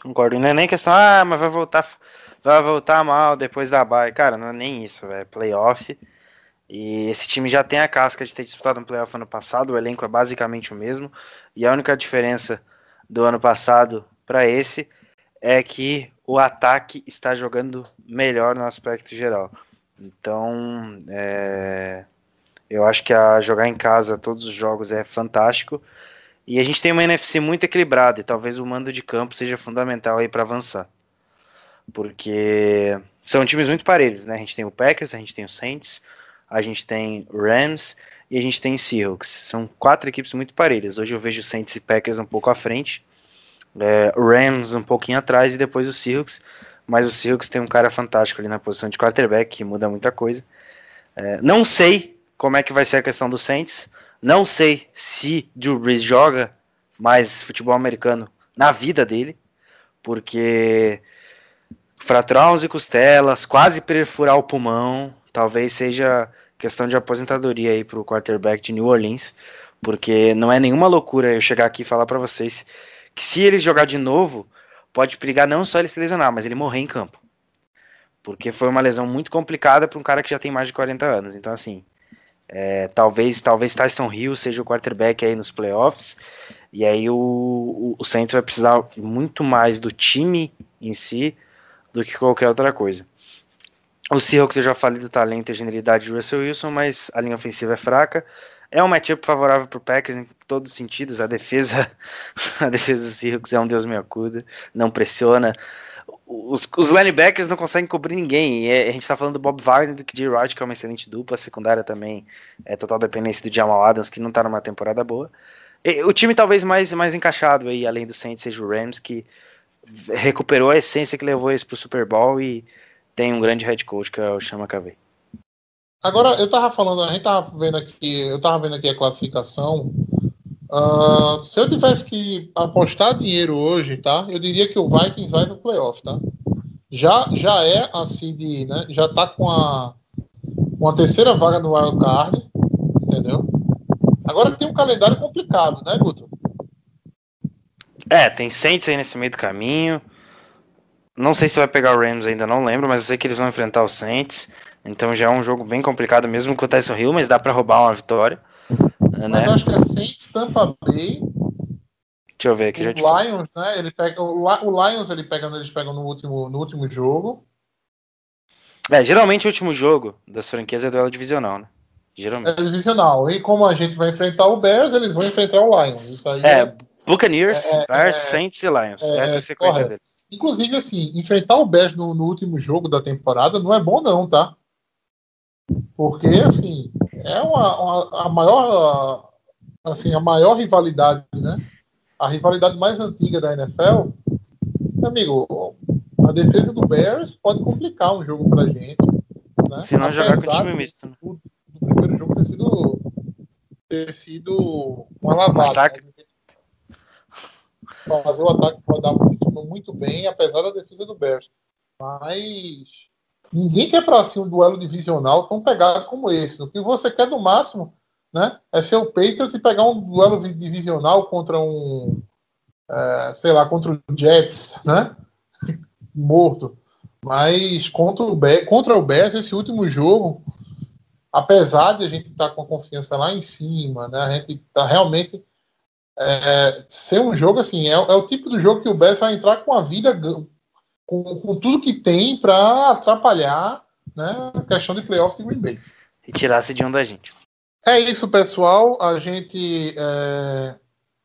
Concordo. Não é nem questão, ah, mas vai voltar, vai voltar mal depois da bye. Cara, não é nem isso, é playoff. E esse time já tem a casca de ter disputado um playoff ano passado, o elenco é basicamente o mesmo. E a única diferença do ano passado para esse é que o ataque está jogando melhor no aspecto geral. Então, é, eu acho que a jogar em casa todos os jogos é fantástico. E a gente tem uma NFC muito equilibrada e talvez o mando de campo seja fundamental aí para avançar. Porque são times muito parelhos, né? A gente tem o Packers, a gente tem o Saints, a gente tem Rams e a gente tem Seahawks. São quatro equipes muito parelhas. Hoje eu vejo Saints e Packers um pouco à frente, é, Rams um pouquinho atrás e depois o Seahawks. Mas o Seahawks tem um cara fantástico ali na posição de quarterback que muda muita coisa. É, não sei como é que vai ser a questão do Saints. Não sei se Drew Brees joga mais futebol americano na vida dele, porque fraturar 11 costelas, quase perfurar o pulmão, talvez seja questão de aposentadoria aí para o quarterback de New Orleans, porque não é nenhuma loucura eu chegar aqui e falar para vocês que se ele jogar de novo, pode perigar não só ele se lesionar, mas ele morrer em campo. Porque foi uma lesão muito complicada para um cara que já tem mais de 40 anos. Então, assim, é, talvez talvez Tyson Hill seja o quarterback aí nos playoffs, e aí o, o, o Saints vai precisar muito mais do time em si do que qualquer outra coisa. O Seahawks eu já falei do talento e genialidade de Russell Wilson, mas a linha ofensiva é fraca. É um matchup favorável para o Packers em todos os sentidos. A defesa, a defesa do Seahawks é um Deus me acuda, não pressiona. os, os linebackers não conseguem cobrir ninguém. E é- a gente tá falando do Bob Wagner do KJ Wright, que é uma excelente dupla. A secundária também é total dependência do Jamal Adams, que não tá numa temporada boa. E o time talvez mais, mais encaixado aí, além do Saints, seja o Rams, que recuperou a essência que levou eles pro Super Bowl e tem um grande head coach, que é o Chama Cavei. Agora, eu tava falando, a gente tava vendo aqui, eu tava vendo aqui a classificação. Ah, se eu tivesse que apostar dinheiro hoje, tá? Eu diria que o Vikings vai no playoff, tá? Já, já é a seed, né? Já tá com a, com a terceira vaga no Wild Card, entendeu? Agora tem um calendário complicado, né, Guto? É, tem Saints aí nesse meio do caminho. Não sei se vai pegar o Rams ainda, não lembro, mas eu sei que eles vão enfrentar o Saints. Então já é um jogo bem complicado mesmo com o Tyson Hill, mas dá pra roubar uma vitória. Mas Né? eu acho que é Saints, Tampa Bay, Deixa eu ver aqui, já o te falo. Lions, né? Ele pega, o, Li- o Lions ele pega, eles pegam no último, no último jogo. É, geralmente o último jogo das franquias é duelo divisional, né? Geralmente. É divisional. E como a gente vai enfrentar o Bears, eles vão enfrentar o Lions. Isso aí É, é- Buccaneers, é, Bears, é, Saints e Lions. é, Essa é a sequência correto. deles. Inclusive, assim, enfrentar o Bears no, no último jogo da temporada não é bom, não, tá? Porque, assim, é uma, uma- a maior assim, a maior rivalidade, né? A rivalidade mais antiga da NFL. Amigo, a defesa do Bears pode complicar um jogo pra gente. Né? Se não jogar com Apesar time misto, né? do, do primeiro jogo ter sido, ter sido uma lavada. Massacre. né? Fazer o ataque rodar muito, muito bem, apesar da defesa do Bears. Mas ninguém quer para si um duelo divisional tão pegado como esse. O que você quer no máximo né, é ser o Patriots e pegar um duelo divisional contra um, é, sei lá, contra o Jets, né? Morto. Mas contra o, Bears, contra o Bears, esse último jogo, apesar de a gente estar tá com a confiança lá em cima, né, a gente está realmente é, ser um jogo assim, é, é, o tipo do jogo que o Bears vai entrar com a vida, com, com tudo que tem para atrapalhar né, a questão de playoff de Green Bay. E tirasse de um da gente. É isso, pessoal. A gente. É...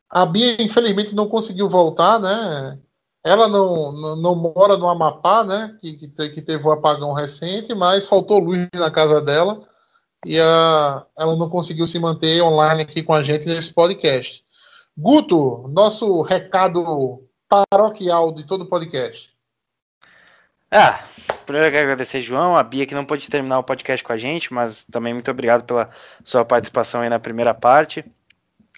A Bia, infelizmente, não conseguiu voltar, né? Ela não, não, não mora no Amapá, né? Que, que, que teve o um apagão recente, mas faltou luz na casa dela e a, ela não conseguiu se manter online aqui com a gente nesse podcast. Guto, nosso recado paroquial de todo o podcast. Ah, primeiro eu quero agradecer, João, a Bia que não pôde terminar o podcast com a gente, mas também muito obrigado pela sua participação aí na primeira parte.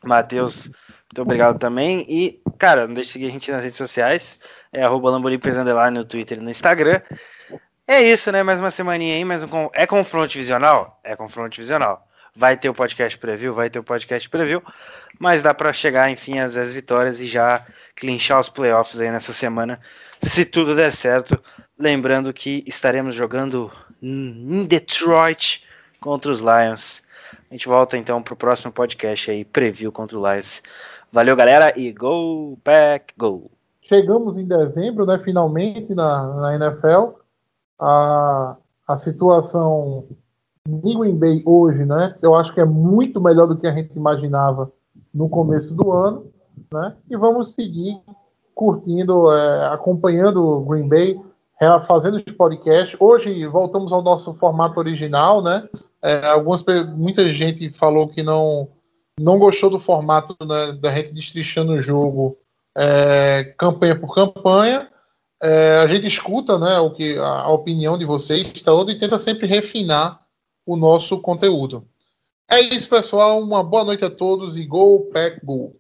Matheus, muito obrigado também. E, cara, não deixe de seguir a gente nas redes sociais, é arroba no Twitter e no Instagram. É isso, né? Mais uma semaninha aí, mais um. É confronto divisional? É confronto divisional. Vai ter o podcast preview, vai ter o podcast preview, mas dá para chegar, enfim, às 10 vitórias e já clinchar os playoffs aí nessa semana, se tudo der certo. Lembrando que estaremos jogando em Detroit contra os Lions. A gente volta então para o próximo podcast aí, preview contra o Lions. Valeu, galera, e go, pack, go! Chegamos em dezembro, né? Finalmente na, na NFL. A, a situação Green Bay hoje, né? Eu acho que é muito melhor do que a gente imaginava no começo do ano, né? E vamos seguir curtindo, é, acompanhando o Green Bay, fazendo os podcasts. Hoje voltamos ao nosso formato original, né? É, algumas muita gente falou que não não gostou do formato né, da gente destrichando o jogo é, campanha por campanha. É, a gente escuta, né, o que a, opinião de vocês toda e tenta sempre refinar o nosso conteúdo. É isso, pessoal. Uma boa noite a todos e Go Pack Go!